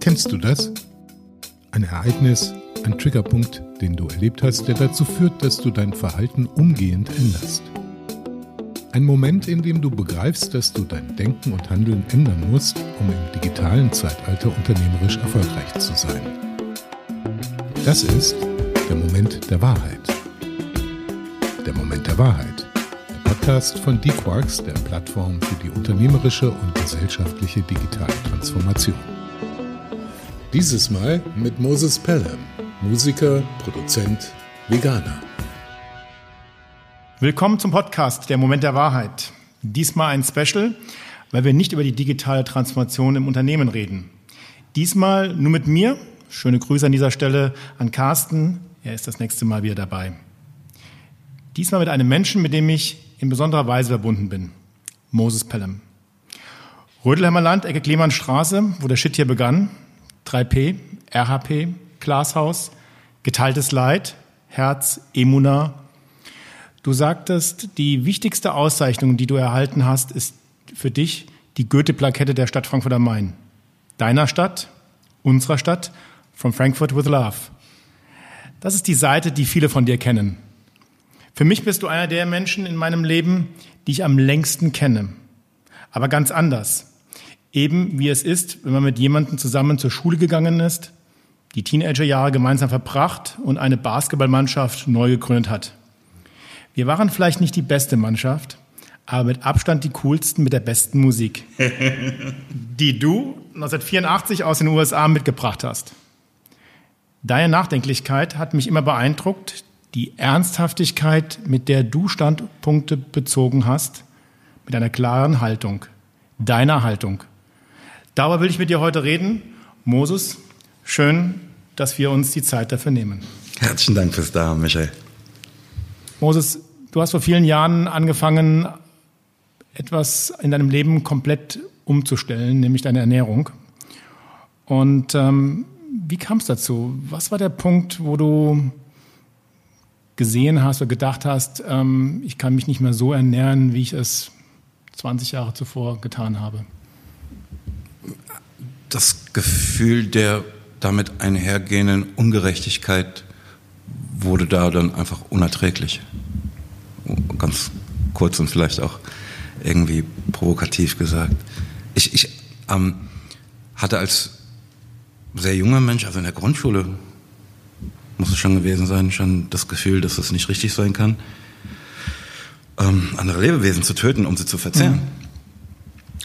Kennst du das? Ein Ereignis, ein Triggerpunkt, den du erlebt hast, der dazu führt, dass du dein Verhalten umgehend änderst. Ein Moment, in dem du begreifst, dass du dein Denken und Handeln ändern musst, um im digitalen Zeitalter unternehmerisch erfolgreich zu sein. Das ist der Moment der Wahrheit. Der Moment der Wahrheit. Podcast von D-Quarks, der Plattform für die unternehmerische und gesellschaftliche digitale Transformation. Dieses Mal mit Moses Pelham, Musiker, Produzent, Veganer. Willkommen zum Podcast Der Moment der Wahrheit. Diesmal ein Special, weil wir nicht über die digitale Transformation im Unternehmen reden. Diesmal nur mit mir. Schöne Grüße an dieser Stelle an Carsten. Er ist das nächste Mal wieder dabei. Diesmal mit einem Menschen, mit dem ich in besonderer Weise verbunden bin. Moses Pelham. Rödelheimer Land, Ecke Klemannstraße, wo der Shit hier begann. 3P, RHP, Glashaus, geteiltes Leid, Herz, Emuna. Du sagtest, die wichtigste Auszeichnung, die du erhalten hast, ist für dich die Goethe-Plakette der Stadt Frankfurt am Main. Deiner Stadt, unserer Stadt, from Frankfurt with Love. Das ist die Seite, die viele von dir kennen. Für mich bist du einer der Menschen in meinem Leben, die ich am längsten kenne. Aber ganz anders eben wie es ist, wenn man mit jemandem zusammen zur Schule gegangen ist, die Teenagerjahre gemeinsam verbracht und eine Basketballmannschaft neu gegründet hat. Wir waren vielleicht nicht die beste Mannschaft, aber mit Abstand die coolsten mit der besten Musik, die du 1984 aus den USA mitgebracht hast. Deine Nachdenklichkeit hat mich immer beeindruckt, die Ernsthaftigkeit, mit der du Standpunkte bezogen hast, mit einer klaren Haltung, deiner Haltung. Darüber will ich mit dir heute reden. Moses, schön, dass wir uns die Zeit dafür nehmen. Herzlichen Dank fürs Da, Michael. Moses, du hast vor vielen Jahren angefangen, etwas in deinem Leben komplett umzustellen, nämlich deine Ernährung. Und ähm, wie kam es dazu? Was war der Punkt, wo du gesehen hast oder gedacht hast, ähm, ich kann mich nicht mehr so ernähren, wie ich es 20 Jahre zuvor getan habe? das Gefühl der damit einhergehenden Ungerechtigkeit wurde da dann einfach unerträglich. Ganz kurz und vielleicht auch irgendwie provokativ gesagt. Ich, ich ähm, hatte als sehr junger Mensch, also in der Grundschule, muss es schon gewesen sein, schon das Gefühl, dass es nicht richtig sein kann, ähm, andere Lebewesen zu töten, um sie zu verzehren.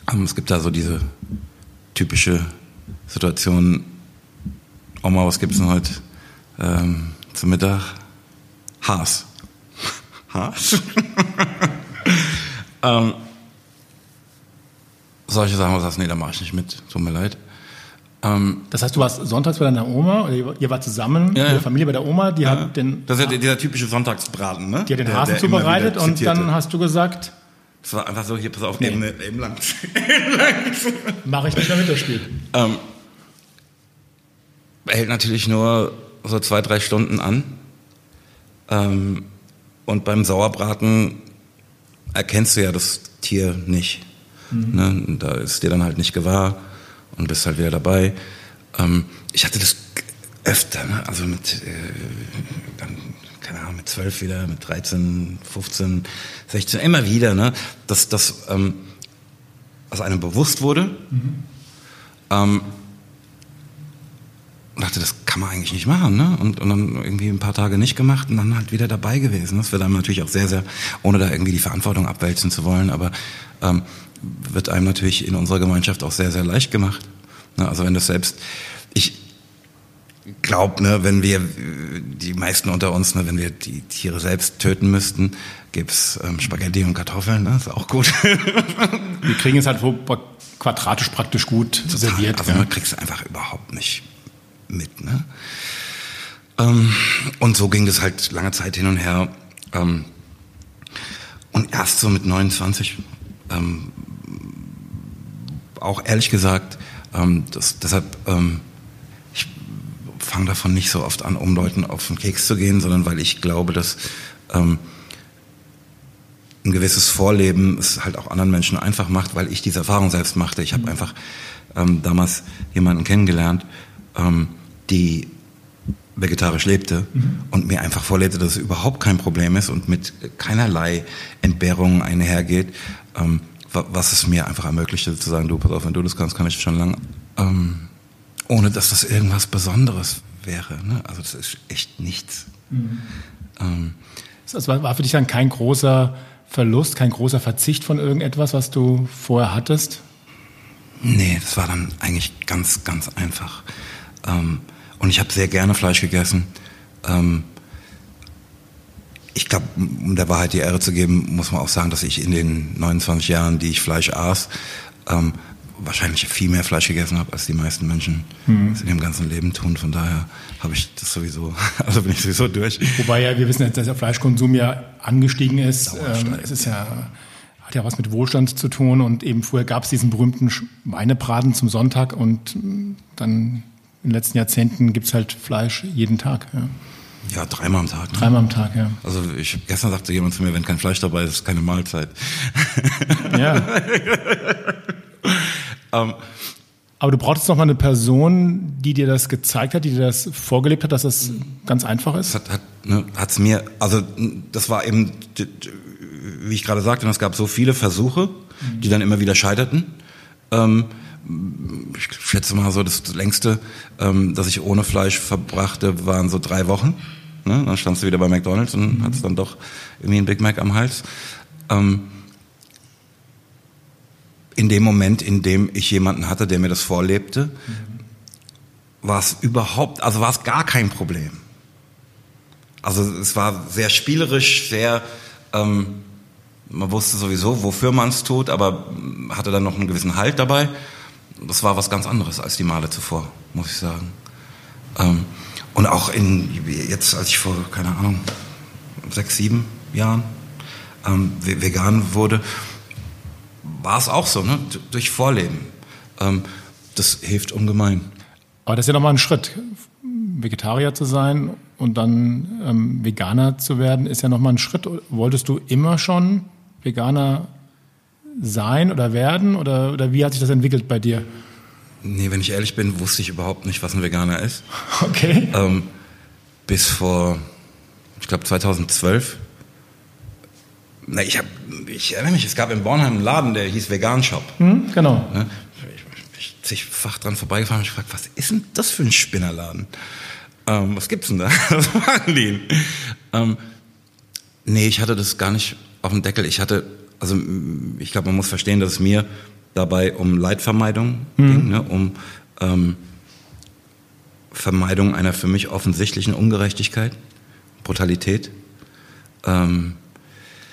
Mhm. Ähm, es gibt da so diese typische Situation, Oma, was gibt's denn heute ähm, zum Mittag? Haas. Haas? ähm, solche Sachen, was sagst nee, da mache ich nicht mit, tut mir leid. Ähm, das heißt, du warst sonntags bei deiner Oma, oder ihr wart zusammen ja, mit der Familie bei der Oma, die ja, hat den... Das ist ja dieser typische Sonntagsbraten, ne? Die hat den der, Hasen der zubereitet und dann hast du gesagt... Das war einfach so, hier, pass auf, nee. eben, eben lang. Mache ich nicht mehr mit, das Spiel. Ähm, hält natürlich nur so zwei, drei Stunden an. Ähm, und beim Sauerbraten erkennst du ja das Tier nicht. Mhm. Ne? Da ist dir dann halt nicht gewahr und bist halt wieder dabei. Ähm, ich hatte das öfter, ne? also mit, äh, dann, keine Ahnung, mit zwölf wieder, mit 13, 15, 16, immer wieder, ne? dass das ähm, aus einem bewusst wurde. Mhm. Ähm, und dachte, das kann man eigentlich nicht machen, ne? Und, und dann irgendwie ein paar Tage nicht gemacht und dann halt wieder dabei gewesen. Das wird einem natürlich auch sehr, sehr, ohne da irgendwie die Verantwortung abwälzen zu wollen, aber ähm, wird einem natürlich in unserer Gemeinschaft auch sehr, sehr leicht gemacht. Ne? Also wenn das selbst, ich glaube, ne, wenn wir, die meisten unter uns, ne, wenn wir die Tiere selbst töten müssten, gibt's ähm, Spaghetti und Kartoffeln, ne? Ist auch gut. wir kriegen es halt quadratisch praktisch gut Total. serviert. Also ja. man kriegst einfach überhaupt nicht mit. Ne? Ähm, und so ging das halt lange Zeit hin und her. Ähm, und erst so mit 29, ähm, auch ehrlich gesagt, ähm, das, deshalb, ähm, ich fange davon nicht so oft an, um Leuten auf den Keks zu gehen, sondern weil ich glaube, dass ähm, ein gewisses Vorleben es halt auch anderen Menschen einfach macht, weil ich diese Erfahrung selbst machte. Ich habe mhm. einfach ähm, damals jemanden kennengelernt, ähm, die vegetarisch lebte mhm. und mir einfach vorlebte, dass es überhaupt kein Problem ist und mit keinerlei Entbehrungen einhergeht, ähm, was es mir einfach ermöglichte zu sagen, du, pass auf, wenn du das kannst, kann ich schon lange. Ähm, ohne dass das irgendwas Besonderes wäre. Ne? Also das ist echt nichts. Mhm. Ähm, das war für dich dann kein großer Verlust, kein großer Verzicht von irgendetwas, was du vorher hattest? Nee, das war dann eigentlich ganz, ganz einfach. Ähm, und ich habe sehr gerne Fleisch gegessen. Ähm, ich glaube, um der Wahrheit die Ehre zu geben, muss man auch sagen, dass ich in den 29 Jahren, die ich Fleisch aß, ähm, wahrscheinlich viel mehr Fleisch gegessen habe, als die meisten Menschen mhm. in ihrem ganzen Leben tun. Von daher habe ich das sowieso, also bin ich sowieso durch. Wobei ja, wir wissen jetzt, dass der Fleischkonsum ja angestiegen ist. Ähm, es ist ja, hat ja was mit Wohlstand zu tun und eben vorher gab es diesen berühmten Schweinebraten zum Sonntag und dann in den letzten Jahrzehnten gibt es halt Fleisch jeden Tag. Ja. Ja, dreimal am Tag. Ne? Dreimal am Tag, ja. Also ich, gestern sagte jemand zu mir, wenn kein Fleisch dabei ist, ist keine Mahlzeit. Ja. ähm, aber du brauchtest noch mal eine Person, die dir das gezeigt hat, die dir das vorgelebt hat, dass das ganz einfach ist? Hat hat ne, hat's mir, also das war eben, wie ich gerade sagte, es gab so viele Versuche, die dann immer wieder scheiterten. Ähm, ich schätze mal so, das längste, ähm, das ich ohne Fleisch verbrachte, waren so drei Wochen. Ne? Dann standst du wieder bei McDonalds und mhm. hattest dann doch irgendwie einen Big Mac am Hals. Ähm, in dem Moment, in dem ich jemanden hatte, der mir das vorlebte, mhm. war es überhaupt, also war es gar kein Problem. Also es war sehr spielerisch, sehr, ähm, man wusste sowieso, wofür man es tut, aber hatte dann noch einen gewissen Halt dabei. Das war was ganz anderes als die Male zuvor, muss ich sagen. Ähm, und auch in, jetzt, als ich vor, keine Ahnung, sechs, sieben Jahren ähm, vegan wurde, war es auch so, ne? durch Vorleben. Ähm, das hilft ungemein. Aber das ist ja nochmal ein Schritt. Vegetarier zu sein und dann ähm, Veganer zu werden, ist ja nochmal ein Schritt. Wolltest du immer schon Veganer sein oder werden? Oder, oder wie hat sich das entwickelt bei dir? Nee, wenn ich ehrlich bin, wusste ich überhaupt nicht, was ein Veganer ist. Okay. Ähm, bis vor, ich glaube 2012. Na, ich, hab, ich erinnere mich, es gab in Bornheim einen Laden, der hieß Vegan Shop. Hm, genau. Ja, ich, ich zigfach dran vorbeigefahren und ich gefragt, was ist denn das für ein Spinnerladen? Ähm, was gibt's denn da? was machen die? Ähm, nee, ich hatte das gar nicht auf dem Deckel. Ich hatte, also ich glaube, man muss verstehen, dass es mir dabei um Leidvermeidung mhm. ging, ne, um ähm, Vermeidung einer für mich offensichtlichen Ungerechtigkeit, Brutalität. Ähm,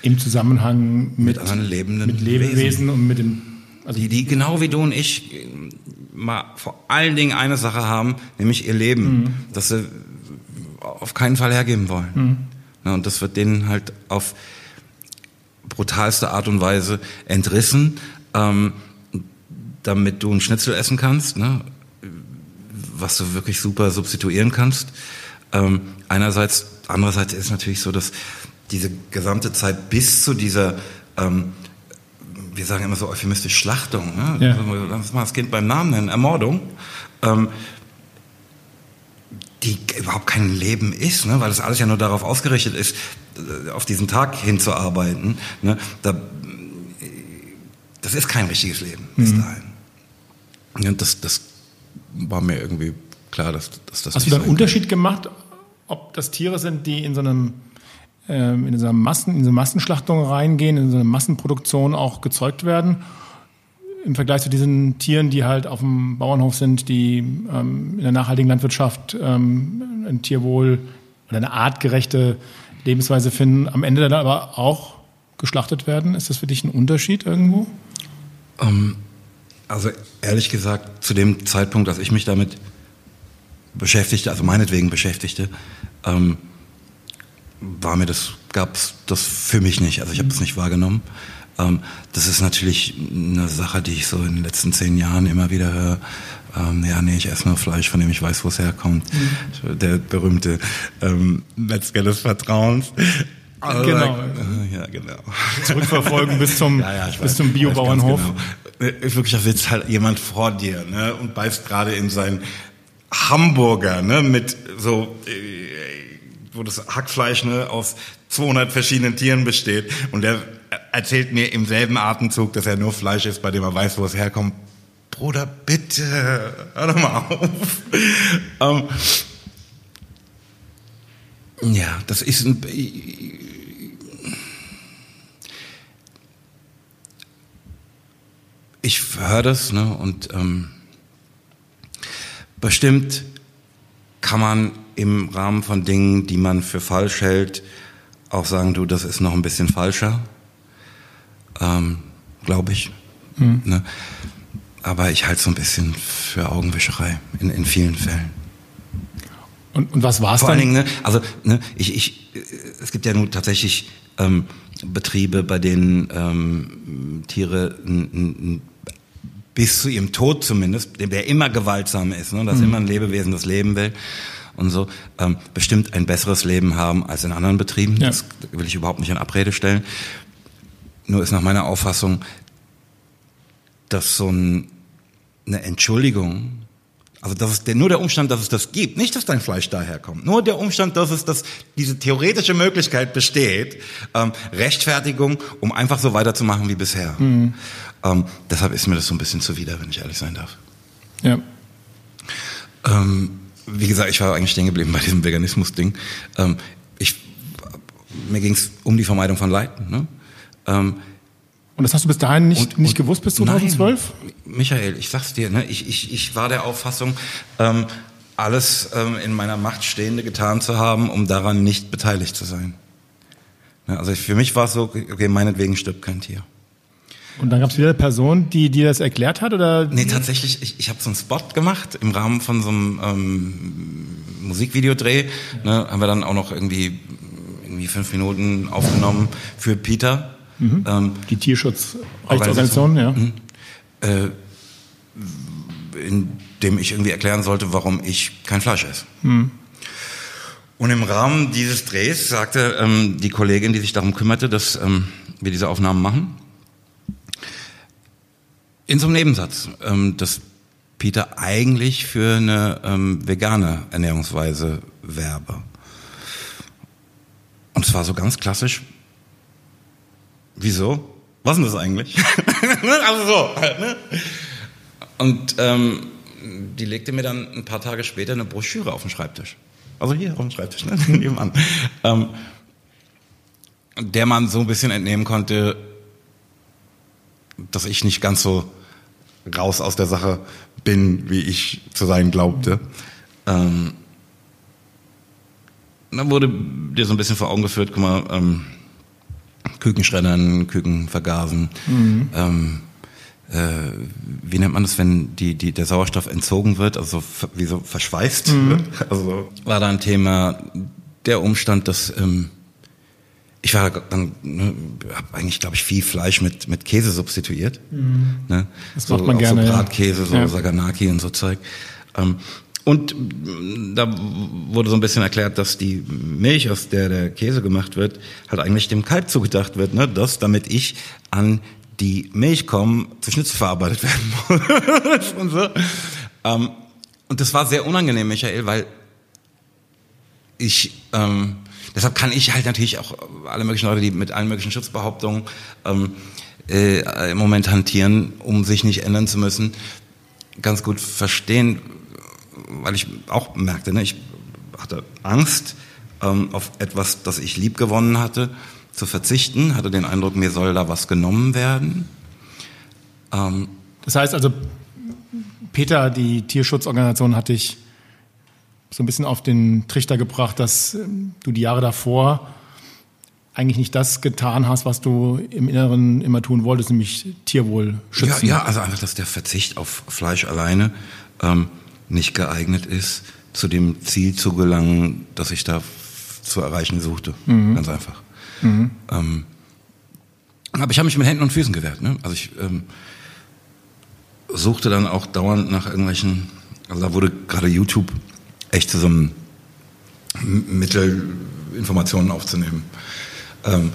Im Zusammenhang mit, mit anderen lebenden mit Lebewesen Wesen. und mit dem also die, die genau wie du und ich mal vor allen Dingen eine Sache haben, nämlich ihr Leben, mhm. dass sie auf keinen Fall hergeben wollen. Mhm. Ja, und das wird denen halt auf brutalste Art und Weise entrissen. Ähm, damit du ein Schnitzel essen kannst, ne? was du wirklich super substituieren kannst. Ähm, einerseits, andererseits ist natürlich so, dass diese gesamte Zeit bis zu dieser, ähm, wir sagen immer so euphemistisch Schlachtung, ne? ja. lass mal das Kind beim Namen nennen, Ermordung, ähm, die überhaupt kein Leben ist, ne? weil das alles ja nur darauf ausgerichtet ist, auf diesen Tag hinzuarbeiten. Ne? Da, das ist kein richtiges Leben bis mhm. dahin. Ja, das, das war mir irgendwie klar, dass, dass das. Hast du da einen Unterschied kann. gemacht, ob das Tiere sind, die in so einem ähm, in dieser Massen, in so Massenschlachtung reingehen, in so eine Massenproduktion auch gezeugt werden? Im Vergleich zu diesen Tieren, die halt auf dem Bauernhof sind, die ähm, in der nachhaltigen Landwirtschaft ähm, ein Tierwohl oder eine artgerechte Lebensweise finden, am Ende dann aber auch geschlachtet werden. Ist das für dich ein Unterschied irgendwo? Um also ehrlich gesagt, zu dem Zeitpunkt, dass ich mich damit beschäftigte, also meinetwegen beschäftigte, ähm, war mir das, gab es das für mich nicht. Also ich habe das nicht wahrgenommen. Ähm, das ist natürlich eine Sache, die ich so in den letzten zehn Jahren immer wieder höre. Ähm, ja, nee, ich esse nur Fleisch, von dem ich weiß, wo es herkommt. Mhm. Der berühmte ähm, Metzger des Vertrauens. Also, genau. Ja, genau. Zurückverfolgen bis zum, ja, ja, bis weiß, zum Biobauernhof. Genau. Äh, wirklich, da sitzt halt jemand vor dir ne, und beißt gerade in seinen Hamburger ne, mit so, äh, wo das Hackfleisch ne, aus 200 verschiedenen Tieren besteht und der erzählt mir im selben Atemzug, dass er nur Fleisch ist, bei dem er weiß, wo es herkommt. Bruder, bitte, hör doch mal auf. ähm, ja, das ist ein. Ich höre das, ne, und ähm, bestimmt kann man im Rahmen von Dingen, die man für falsch hält, auch sagen, du, das ist noch ein bisschen falscher, ähm, glaube ich. Mhm. Ne? Aber ich halte so ein bisschen für Augenwischerei in, in vielen Fällen. Und, und was war es dann? Vor allen Dingen, ne, also ne, ich, ich, es gibt ja nun tatsächlich ähm, Betriebe, bei denen ähm, Tiere n, n, bis zu ihrem Tod zumindest, der immer gewaltsam ist, ne, dass mhm. immer ein Lebewesen das Leben will und so, ähm, bestimmt ein besseres Leben haben als in anderen Betrieben. Ja. Das will ich überhaupt nicht in Abrede stellen. Nur ist nach meiner Auffassung, dass so ein, eine Entschuldigung also das ist der, nur der Umstand, dass es das gibt, nicht, dass dein Fleisch daherkommt. Nur der Umstand, dass es dass diese theoretische Möglichkeit besteht, ähm, Rechtfertigung, um einfach so weiterzumachen wie bisher. Mhm. Ähm, deshalb ist mir das so ein bisschen zuwider, wenn ich ehrlich sein darf. Ja. Ähm, wie gesagt, ich war eigentlich stehen geblieben bei diesem Veganismus-Ding. Ähm, ich, mir ging es um die Vermeidung von Leid. Ne? Und das hast du bis dahin nicht, und, nicht und gewusst bis 2012? Nein, Michael, ich sag's dir, ne, ich, ich, ich war der Auffassung, ähm, alles ähm, in meiner Macht Stehende getan zu haben, um daran nicht beteiligt zu sein. Ja, also für mich war es so, okay, meinetwegen stirbt kein Tier. Und dann gab es wieder eine Person, die dir das erklärt hat? Oder? Nee, tatsächlich, ich, ich habe so einen Spot gemacht im Rahmen von so einem ähm, Musikvideodreh. Ne, haben wir dann auch noch irgendwie, irgendwie fünf Minuten aufgenommen für Peter. Mhm. Ähm, die Tierschutzrechtsorganisation, ja. Mhm. Äh, in dem ich irgendwie erklären sollte, warum ich kein Fleisch esse. Mhm. Und im Rahmen dieses Drehs sagte ähm, die Kollegin, die sich darum kümmerte, dass ähm, wir diese Aufnahmen machen, in so einem Nebensatz, ähm, dass Peter eigentlich für eine ähm, vegane Ernährungsweise werbe. Und zwar so ganz klassisch, wieso? Was ist denn das eigentlich? also so. Halt, ne? Und ähm, die legte mir dann ein paar Tage später eine Broschüre auf den Schreibtisch. Also hier auf dem Schreibtisch, ne? nebenan. Ähm, der man so ein bisschen entnehmen konnte, dass ich nicht ganz so raus aus der Sache bin, wie ich zu sein glaubte. Ähm, dann wurde dir so ein bisschen vor Augen geführt, guck mal, ähm, Küken schreddern, Küken vergasen. Mhm. Ähm, äh, wie nennt man das, wenn die, die, der Sauerstoff entzogen wird, also wie so verschweißt mhm. wird? Also war da ein Thema der Umstand, dass ähm, ich war dann, ne, habe eigentlich, glaube ich, viel Fleisch mit, mit Käse substituiert. Mhm. Ne? Das so, macht man gerne. So Bratkäse, so ja. Saganaki und so Zeug. Ähm, und da wurde so ein bisschen erklärt, dass die Milch, aus der der Käse gemacht wird, halt eigentlich dem Kalb zugedacht wird, ne? dass damit ich an die Milch komme, zu Schnitzel verarbeitet werden muss. und, so. ähm, und das war sehr unangenehm, Michael, weil ich, ähm, deshalb kann ich halt natürlich auch alle möglichen Leute, die mit allen möglichen Schutzbehauptungen ähm, äh, im Moment hantieren, um sich nicht ändern zu müssen, ganz gut verstehen, weil ich auch merkte, ne, ich hatte Angst ähm, auf etwas, das ich lieb gewonnen hatte, zu verzichten, hatte den Eindruck, mir soll da was genommen werden. Ähm, das heißt also, Peter, die Tierschutzorganisation, hat dich so ein bisschen auf den Trichter gebracht, dass ähm, du die Jahre davor eigentlich nicht das getan hast, was du im Inneren immer tun wolltest, nämlich Tierwohl schützen. Ja, ja also einfach, dass der Verzicht auf Fleisch alleine ähm, nicht geeignet ist, zu dem Ziel zu gelangen, das ich da zu erreichen suchte. Mhm. Ganz einfach. Mhm. Ähm, aber ich habe mich mit Händen und Füßen gewehrt. Ne? Also ich ähm, suchte dann auch dauernd nach irgendwelchen, also da wurde gerade YouTube echt zu so einem Mittel, Informationen aufzunehmen. ähm,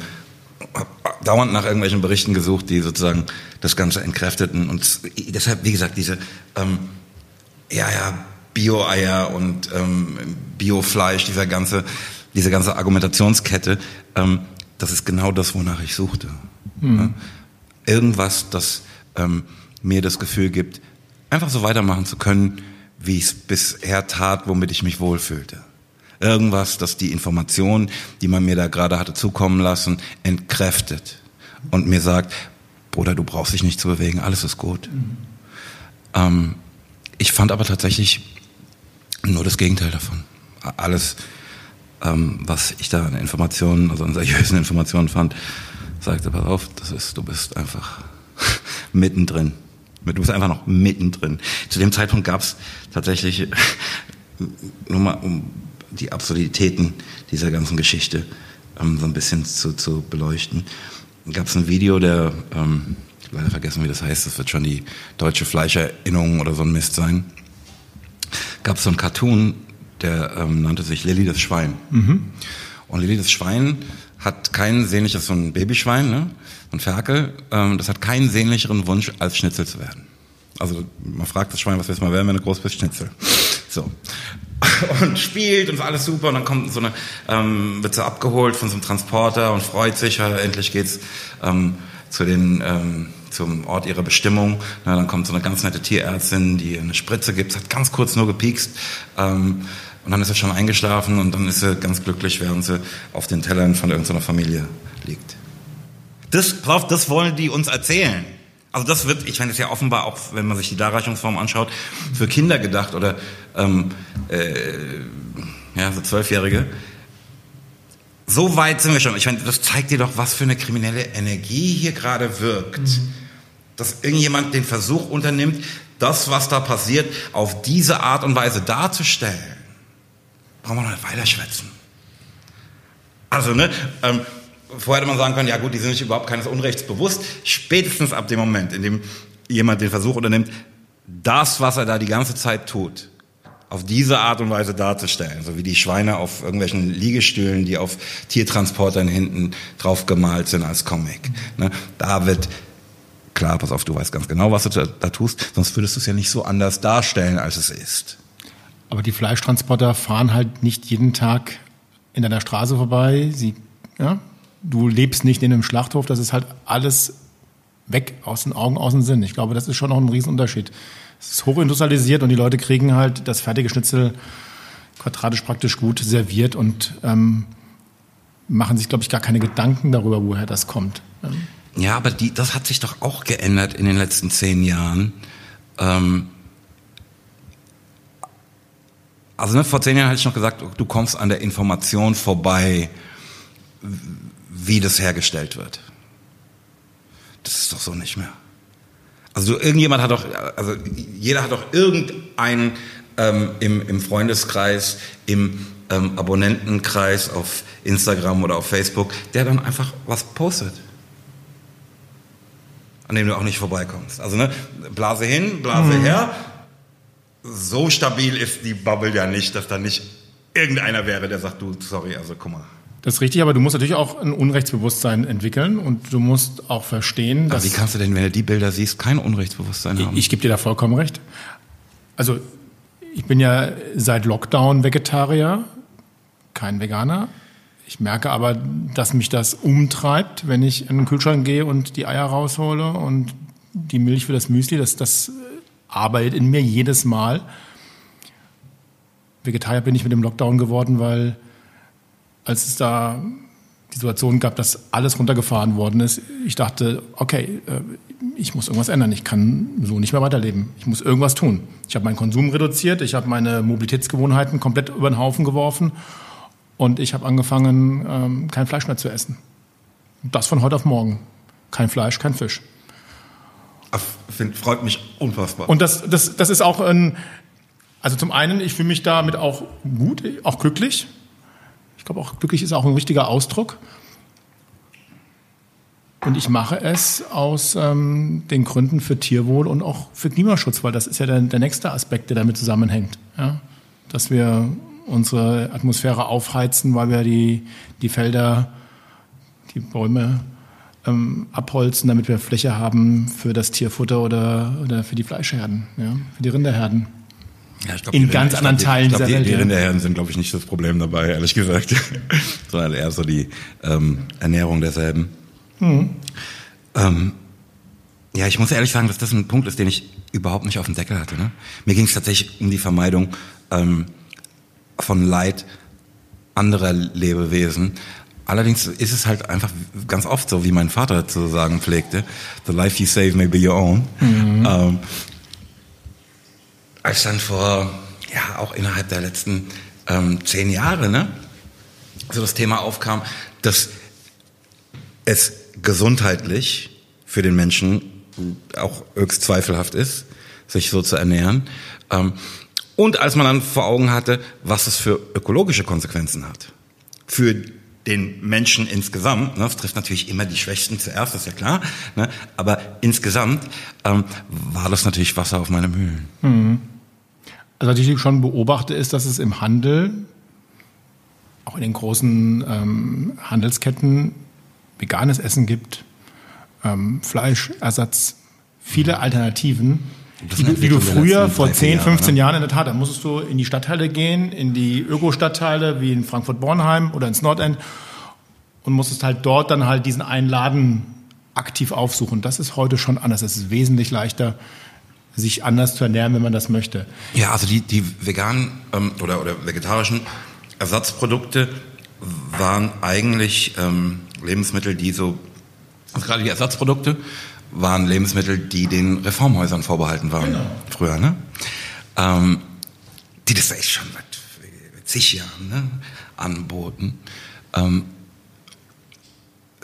dauernd nach irgendwelchen Berichten gesucht, die sozusagen das Ganze entkräfteten. Und deshalb, wie gesagt, diese, ähm, ja, ja, Bio-Eier und ähm, Bio-Fleisch, dieser ganze, diese ganze Argumentationskette, ähm, das ist genau das, wonach ich suchte. Mhm. Ja? Irgendwas, das ähm, mir das Gefühl gibt, einfach so weitermachen zu können, wie ich es bisher tat, womit ich mich wohlfühlte. Irgendwas, das die Information, die man mir da gerade hatte zukommen lassen, entkräftet und mir sagt, Bruder, du brauchst dich nicht zu bewegen, alles ist gut. Mhm. Ähm, ich fand aber tatsächlich nur das Gegenteil davon. Alles, ähm, was ich da an Informationen, also an seriösen Informationen fand, sagte, pass auf, das ist, du bist einfach mittendrin. Du bist einfach noch mittendrin. Zu dem Zeitpunkt gab es tatsächlich, nur mal um die Absurditäten dieser ganzen Geschichte ähm, so ein bisschen zu, zu beleuchten, gab es ein Video, der, ähm, leider vergessen, wie das heißt, das wird schon die deutsche Fleischerinnung oder so ein Mist sein, gab es so einen Cartoon, der ähm, nannte sich Lilly das Schwein. Mhm. Und Lilly das Schwein hat keinen sehnliches, so ein Babyschwein, ne? so ein Ferkel, ähm, das hat keinen sehnlicheren Wunsch, als Schnitzel zu werden. Also man fragt das Schwein, was willst du mal werden, wenn du groß bist? Schnitzel. So. Und spielt und ist alles super und dann kommt so eine, ähm, wird sie abgeholt von so einem Transporter und freut sich, ja, endlich geht's ähm, zu den, ähm, zum Ort ihrer Bestimmung. Na, dann kommt so eine ganz nette Tierärztin, die eine Spritze gibt, hat ganz kurz nur gepiekst. Ähm, und dann ist sie schon eingeschlafen und dann ist sie ganz glücklich, während sie auf den Tellern von irgendeiner Familie liegt. Das, das wollen die uns erzählen. Also das wird, ich meine, das ist ja offenbar auch, wenn man sich die Darreichungsform anschaut, für Kinder gedacht oder ähm, äh, ja, so Zwölfjährige. So weit sind wir schon. Ich meine, das zeigt dir doch, was für eine kriminelle Energie hier gerade wirkt. Mhm. Dass irgendjemand den Versuch unternimmt, das, was da passiert, auf diese Art und Weise darzustellen. Brauchen wir noch nicht weiter schwätzen. Also, ne, ähm, vorher hätte man sagen können, ja gut, die sind sich überhaupt keines Unrechts bewusst. Spätestens ab dem Moment, in dem jemand den Versuch unternimmt, das, was er da die ganze Zeit tut, auf diese Art und Weise darzustellen, so wie die Schweine auf irgendwelchen Liegestühlen, die auf Tiertransportern hinten drauf gemalt sind als Comic. Ne? Da wird klar, pass auf, du weißt ganz genau, was du da, da tust, sonst würdest du es ja nicht so anders darstellen, als es ist. Aber die Fleischtransporter fahren halt nicht jeden Tag in deiner Straße vorbei. Sie ja, du lebst nicht in einem Schlachthof, das ist halt alles weg aus den Augen, aus dem Sinn. Ich glaube, das ist schon noch ein Riesenunterschied. Es ist hochindustrialisiert und die Leute kriegen halt das fertige Schnitzel quadratisch praktisch gut serviert und ähm, machen sich, glaube ich, gar keine Gedanken darüber, woher das kommt. Ja, aber die, das hat sich doch auch geändert in den letzten zehn Jahren. Ähm, also ne, vor zehn Jahren hatte ich noch gesagt, du kommst an der Information vorbei, wie das hergestellt wird. Das ist doch so nicht mehr. Also irgendjemand hat doch, also jeder hat doch irgendeinen ähm, im, im Freundeskreis, im ähm, Abonnentenkreis auf Instagram oder auf Facebook, der dann einfach was postet. An dem du auch nicht vorbeikommst. Also ne, Blase hin, Blase mhm. her. So stabil ist die Bubble ja nicht, dass da nicht irgendeiner wäre, der sagt, du, sorry, also guck mal. Das ist richtig, aber du musst natürlich auch ein Unrechtsbewusstsein entwickeln und du musst auch verstehen, dass. Aber wie kannst du denn, wenn du die Bilder siehst, kein Unrechtsbewusstsein haben? Ich, ich gebe dir da vollkommen recht. Also, ich bin ja seit Lockdown Vegetarier, kein Veganer. Ich merke aber, dass mich das umtreibt, wenn ich in den Kühlschrank gehe und die Eier raushole und die Milch für das Müsli, das, das arbeitet in mir jedes Mal. Vegetarier bin ich mit dem Lockdown geworden, weil als es da die Situation gab, dass alles runtergefahren worden ist, ich dachte, okay, äh, ich muss irgendwas ändern. Ich kann so nicht mehr weiterleben. Ich muss irgendwas tun. Ich habe meinen Konsum reduziert, ich habe meine Mobilitätsgewohnheiten komplett über den Haufen geworfen und ich habe angefangen, ähm, kein Fleisch mehr zu essen. Das von heute auf morgen. Kein Fleisch, kein Fisch. Find, freut mich unfassbar. Und das, das, das ist auch ein, also zum einen, ich fühle mich damit auch gut, auch glücklich. Ich glaube auch glücklich ist auch ein richtiger Ausdruck. Und ich mache es aus ähm, den Gründen für Tierwohl und auch für Klimaschutz, weil das ist ja der, der nächste Aspekt, der damit zusammenhängt. Ja? Dass wir unsere Atmosphäre aufheizen, weil wir die, die Felder die Bäume ähm, abholzen, damit wir Fläche haben für das Tierfutter oder, oder für die Fleischherden, ja, für die Rinderherden. Ja, glaub, in ganz anderen Teilen ich glaub, dieser die, Welt. Die Rinderherden sind, glaube ich, nicht das Problem dabei, ehrlich gesagt, sondern eher so die ähm, Ernährung derselben. Mhm. Ähm, ja, ich muss ehrlich sagen, dass das ein Punkt ist, den ich überhaupt nicht auf dem Deckel hatte. Ne? Mir ging es tatsächlich um die Vermeidung ähm, von Leid anderer Lebewesen. Allerdings ist es halt einfach ganz oft so, wie mein Vater zu sagen pflegte, the life you save may be your own. Mhm. Ähm, als dann vor, ja, auch innerhalb der letzten ähm, zehn Jahre, ne, so das Thema aufkam, dass es gesundheitlich für den Menschen auch höchst zweifelhaft ist, sich so zu ernähren. Ähm, und als man dann vor Augen hatte, was es für ökologische Konsequenzen hat. Für den Menschen insgesamt, ne, das trifft natürlich immer die Schwächsten zuerst, das ist ja klar, ne, aber insgesamt ähm, war das natürlich Wasser auf meine Mühlen. Mhm. Also was ich schon beobachte, ist, dass es im Handel, auch in den großen ähm, Handelsketten, veganes Essen gibt, ähm, Fleischersatz, viele Alternativen, die du, die du früher vor 10, 15 Jahren in der Tat, da musstest du in die Stadtteile gehen, in die Öko-Stadtteile wie in Frankfurt-Bornheim oder ins Nordend und musstest halt dort dann halt diesen einen Laden aktiv aufsuchen. Das ist heute schon anders. Es ist wesentlich leichter, sich anders zu ernähren, wenn man das möchte. Ja, also die, die veganen ähm, oder, oder vegetarischen Ersatzprodukte waren eigentlich ähm, Lebensmittel, die so, also gerade die Ersatzprodukte waren Lebensmittel, die den Reformhäusern vorbehalten waren genau. früher, ne? Ähm, die das echt schon seit zig Jahren ne, anboten. Ähm,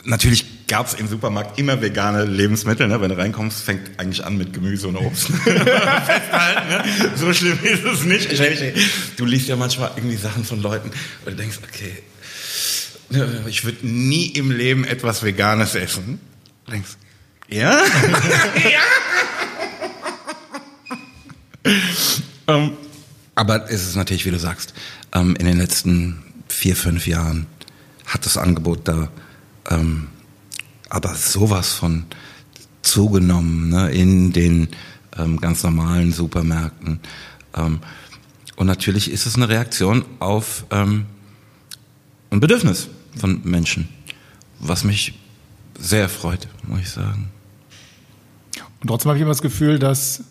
natürlich gab es im Supermarkt immer vegane Lebensmittel. Ne? Wenn du reinkommst, fängt eigentlich an mit Gemüse und Obst. Festhalten, ne? So schlimm ist es nicht. Du liest ja manchmal irgendwie Sachen von Leuten und du denkst, okay, ich würde nie im Leben etwas Veganes essen. Du denkst, ja? ja? ähm, aber es ist natürlich, wie du sagst, ähm, in den letzten vier, fünf Jahren hat das Angebot da ähm, aber sowas von zugenommen ne, in den ganz normalen Supermärkten. Und natürlich ist es eine Reaktion auf ein Bedürfnis von Menschen, was mich sehr freut, muss ich sagen. Und trotzdem habe ich immer das Gefühl, dass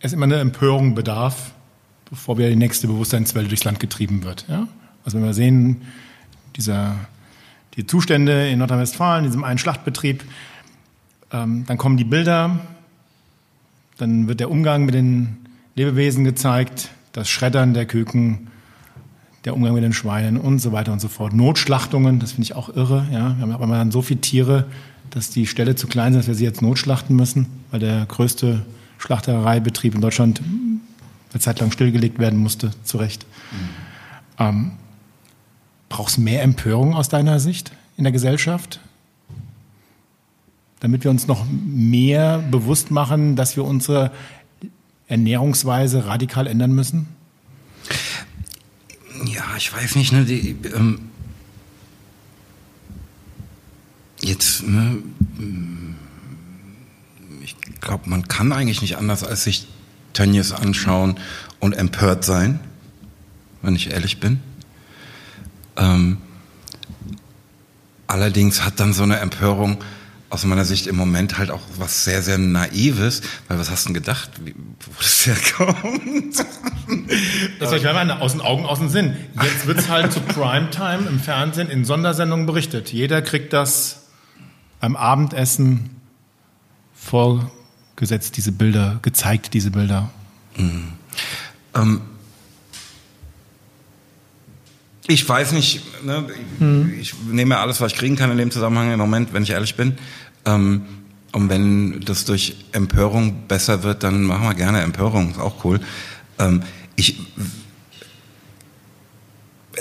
es immer eine Empörung bedarf, bevor wieder die nächste Bewusstseinswelle durchs Land getrieben wird. Ja? Also wenn wir sehen, dieser die Zustände in Nordrhein-Westfalen, in diesem einen Schlachtbetrieb. Ähm, dann kommen die Bilder, dann wird der Umgang mit den Lebewesen gezeigt, das Schreddern der Küken, der Umgang mit den Schweinen und so weiter und so fort. Notschlachtungen, das finde ich auch irre. Ja. Wir haben aber dann so viele Tiere, dass die Ställe zu klein sind, dass wir sie jetzt notschlachten müssen, weil der größte Schlachtereibetrieb in Deutschland eine Zeit lang stillgelegt werden musste, zu Recht. Mhm. Ähm, Brauchst du mehr Empörung aus deiner Sicht in der Gesellschaft? Damit wir uns noch mehr bewusst machen, dass wir unsere Ernährungsweise radikal ändern müssen? Ja, ich weiß nicht. Ne, die, ähm, jetzt, ne, ich glaube, man kann eigentlich nicht anders als sich Tönnies anschauen und empört sein, wenn ich ehrlich bin. Ähm, allerdings hat dann so eine Empörung aus meiner Sicht im Moment halt auch was sehr, sehr Naives, weil was hast du denn gedacht, wie, wo das herkommt? Das ich meine, aus den Augen, aus dem Sinn. Jetzt wird es halt zu Primetime im Fernsehen in Sondersendungen berichtet. Jeder kriegt das beim Abendessen vorgesetzt, diese Bilder, gezeigt, diese Bilder. Mhm. Ähm, ich weiß nicht, ne, hm. ich nehme alles, was ich kriegen kann in dem Zusammenhang im Moment, wenn ich ehrlich bin. Ähm, und wenn das durch Empörung besser wird, dann machen wir gerne Empörung, ist auch cool. Ähm, ich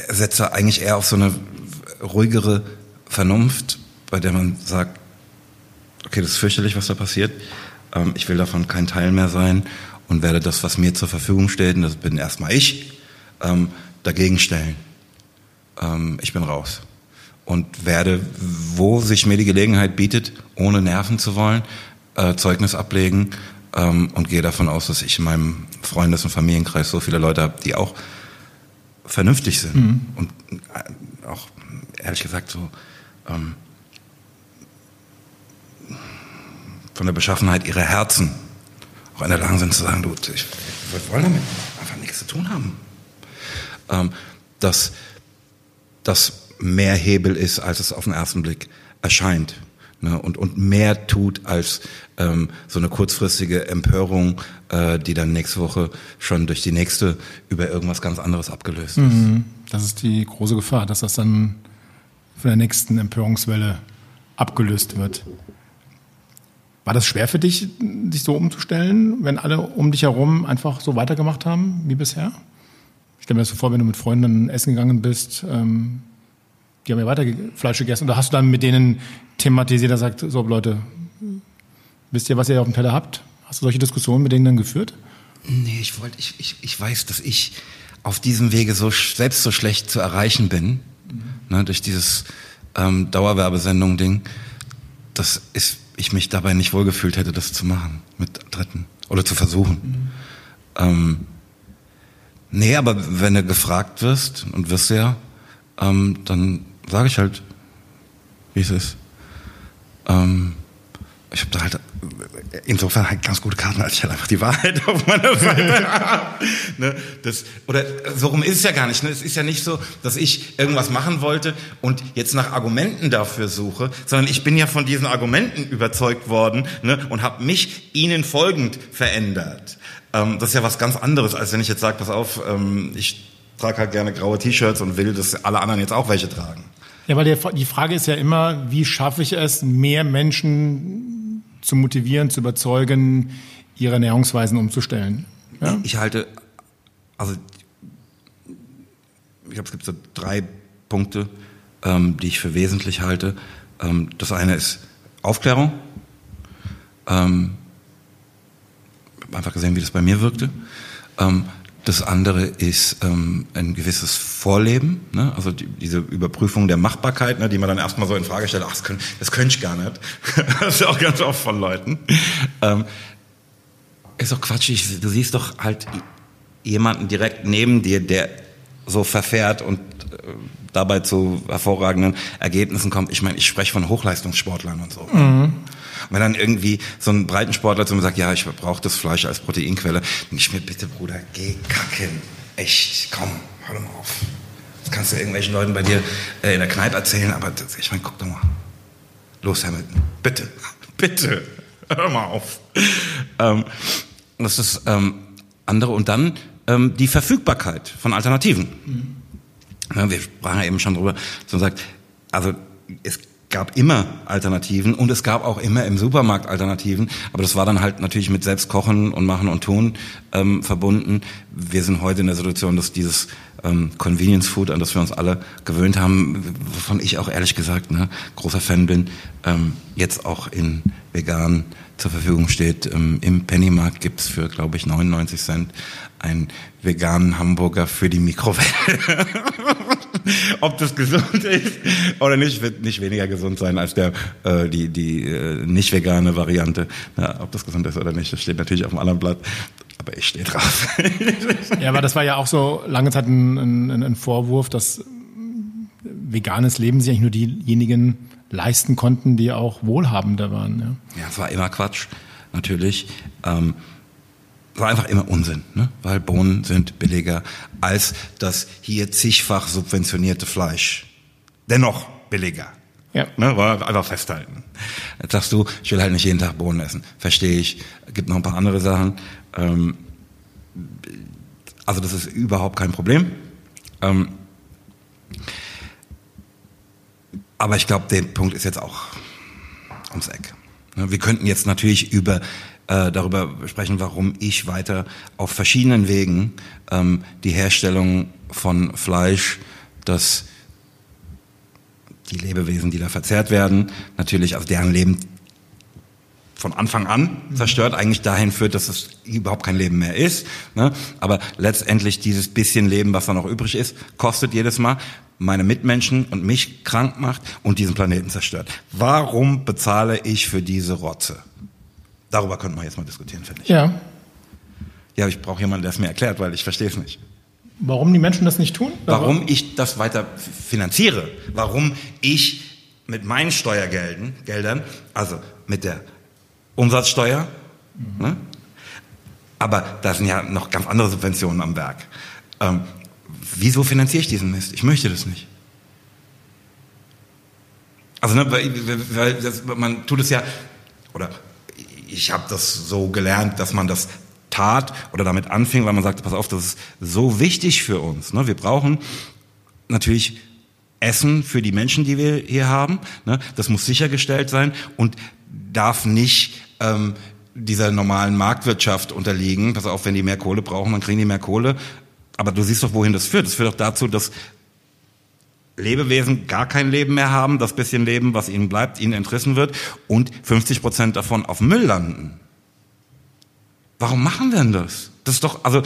setze eigentlich eher auf so eine ruhigere Vernunft, bei der man sagt, okay, das ist fürchterlich, was da passiert. Ähm, ich will davon kein Teil mehr sein und werde das, was mir zur Verfügung steht, und das bin erstmal ich, ähm, dagegen stellen ähm, ich bin raus. und werde, wo sich mir die Gelegenheit bietet, ohne nerven zu wollen, äh, Zeugnis ablegen ähm, und gehe davon aus, dass ich in meinem Freundes- und Familienkreis so viele Leute habe, die auch vernünftig sind mhm. und äh, auch ehrlich gesagt so ähm, von der Beschaffenheit ihrer Herzen auch in der Lage sind zu sagen, du, ich, wir wollen damit einfach nichts zu tun haben. Ähm, dass das mehr Hebel ist, als es auf den ersten Blick erscheint. Ne, und, und mehr tut als ähm, so eine kurzfristige Empörung, äh, die dann nächste Woche schon durch die nächste über irgendwas ganz anderes abgelöst ist. Mhm. Das ist die große Gefahr, dass das dann von der nächsten Empörungswelle abgelöst wird. War das schwer für dich, dich so umzustellen, wenn alle um dich herum einfach so weitergemacht haben wie bisher? Ich stelle mir das so vor, wenn du mit Freunden essen gegangen bist, ähm, die haben ja weiter Fleisch gegessen. Oder hast du dann mit denen thematisiert, der sagt, so Leute, wisst ihr, was ihr auf dem Teller habt? Hast du solche Diskussionen mit denen dann geführt? Nee, ich wollte, ich, ich, ich weiß, dass ich auf diesem Wege so selbst so schlecht zu erreichen bin, mhm. ne, durch dieses ähm, Dauerwerbesendung-Ding, dass ist, ich mich dabei nicht wohlgefühlt hätte, das zu machen mit Dritten oder zu versuchen. Mhm. Ähm, nee, aber wenn du gefragt wirst und wirst ja, ähm, dann sage ich halt, wie es ist. Ähm, ich habe da halt insofern halt ganz gute Karten, als ich halt einfach die Wahrheit auf meiner Seite habe. ne, das, oder so rum ist es ja gar nicht. Ne? Es ist ja nicht so, dass ich irgendwas machen wollte und jetzt nach Argumenten dafür suche, sondern ich bin ja von diesen Argumenten überzeugt worden ne, und habe mich ihnen folgend verändert. Ähm, das ist ja was ganz anderes, als wenn ich jetzt sage, pass auf, ähm, ich trage halt gerne graue T-Shirts und will, dass alle anderen jetzt auch welche tragen. Ja, weil der, die Frage ist ja immer, wie schaffe ich es, mehr Menschen zu motivieren, zu überzeugen, ihre Ernährungsweisen umzustellen? Ja? Ich halte, also ich glaube, es gibt so drei Punkte, ähm, die ich für wesentlich halte. Ähm, das eine ist Aufklärung. Ähm, ich habe einfach gesehen, wie das bei mir wirkte. Ähm, das andere ist ähm, ein gewisses Vorleben, ne? also die, diese Überprüfung der Machbarkeit, ne? die man dann erstmal so in Frage stellt, ach, das, können, das könnte ich gar nicht. das ist auch ganz oft von Leuten. Ähm, ist doch quatschig, du siehst doch halt jemanden direkt neben dir, der so verfährt und äh, dabei zu hervorragenden Ergebnissen kommt. Ich meine, ich spreche von Hochleistungssportlern und so. Mhm. Wenn dann irgendwie so ein Breitensportler zu mir sagt, ja, ich brauche das Fleisch als Proteinquelle, denke ich mir, bitte Bruder, geh kacken. Echt, komm, hör doch mal auf. Das kannst du irgendwelchen Leuten bei dir äh, in der Kneipe erzählen, aber das, ich meine, guck doch mal. Los, Hamilton, bitte, bitte, hör mal auf. Ähm, das ist ähm, andere. Und dann ähm, die Verfügbarkeit von Alternativen. Mhm. Ja, wir sprachen ja eben schon drüber, dass man sagt, also es gab immer Alternativen und es gab auch immer im Supermarkt Alternativen, aber das war dann halt natürlich mit Selbstkochen und Machen und Tun ähm, verbunden. Wir sind heute in der Situation, dass dieses ähm, Convenience Food, an das wir uns alle gewöhnt haben, wovon ich auch ehrlich gesagt ne, großer Fan bin, ähm, jetzt auch in vegan zur Verfügung steht. Ähm, Im Pennymarkt gibt's für, glaube ich, 99 Cent einen veganen Hamburger für die Mikrowelle. Ob das gesund ist oder nicht, wird nicht weniger gesund sein als der äh, die die äh, nicht vegane Variante. Ja, ob das gesund ist oder nicht, das steht natürlich auf dem anderen Blatt. Aber ich stehe drauf. ja, aber das war ja auch so lange Zeit ein, ein, ein Vorwurf, dass veganes Leben sich eigentlich nur diejenigen leisten konnten, die auch wohlhabender waren. Ja, ja es war immer Quatsch, natürlich. Ähm, war einfach immer Unsinn, ne? weil Bohnen sind billiger als das hier zigfach subventionierte Fleisch. Dennoch billiger. Ja. Ne, war einfach festhalten. Jetzt sagst du, ich will halt nicht jeden Tag Bohnen essen. Verstehe ich. Gibt noch ein paar andere Sachen. Ähm, also das ist überhaupt kein Problem. Ähm, aber ich glaube, der Punkt ist jetzt auch ums Eck. Ne, wir könnten jetzt natürlich über äh, darüber sprechen, warum ich weiter auf verschiedenen Wegen ähm, die Herstellung von Fleisch, das die Lebewesen, die da verzehrt werden, natürlich, also deren Leben von Anfang an zerstört, eigentlich dahin führt, dass es überhaupt kein Leben mehr ist. Ne? Aber letztendlich dieses bisschen Leben, was da noch übrig ist, kostet jedes Mal meine Mitmenschen und mich krank macht und diesen Planeten zerstört. Warum bezahle ich für diese Rotze? Darüber könnte man jetzt mal diskutieren, finde ich. Ja. Ja, ich brauche jemanden, der es mir erklärt, weil ich verstehe es nicht. Warum die Menschen das nicht tun? Warum ich das weiter finanziere? Warum ich mit meinen Steuergeldern, Geldern, also mit der Umsatzsteuer. Mhm. Ne? Aber da sind ja noch ganz andere Subventionen am Werk. Ähm, wieso finanziere ich diesen Mist? Ich möchte das nicht. Also ne, weil, weil das, man tut es ja, oder ich habe das so gelernt, dass man das tat oder damit anfing, weil man sagte, pass auf, das ist so wichtig für uns. Ne? Wir brauchen natürlich Essen für die Menschen, die wir hier haben. Ne? Das muss sichergestellt sein und darf nicht ähm, dieser normalen Marktwirtschaft unterliegen. Pass auf, wenn die mehr Kohle brauchen, dann kriegen die mehr Kohle. Aber du siehst doch, wohin das führt. Das führt doch dazu, dass Lebewesen gar kein Leben mehr haben, das bisschen Leben, was ihnen bleibt, ihnen entrissen wird und 50 Prozent davon auf Müll landen. Warum machen wir denn das? Das ist doch, also,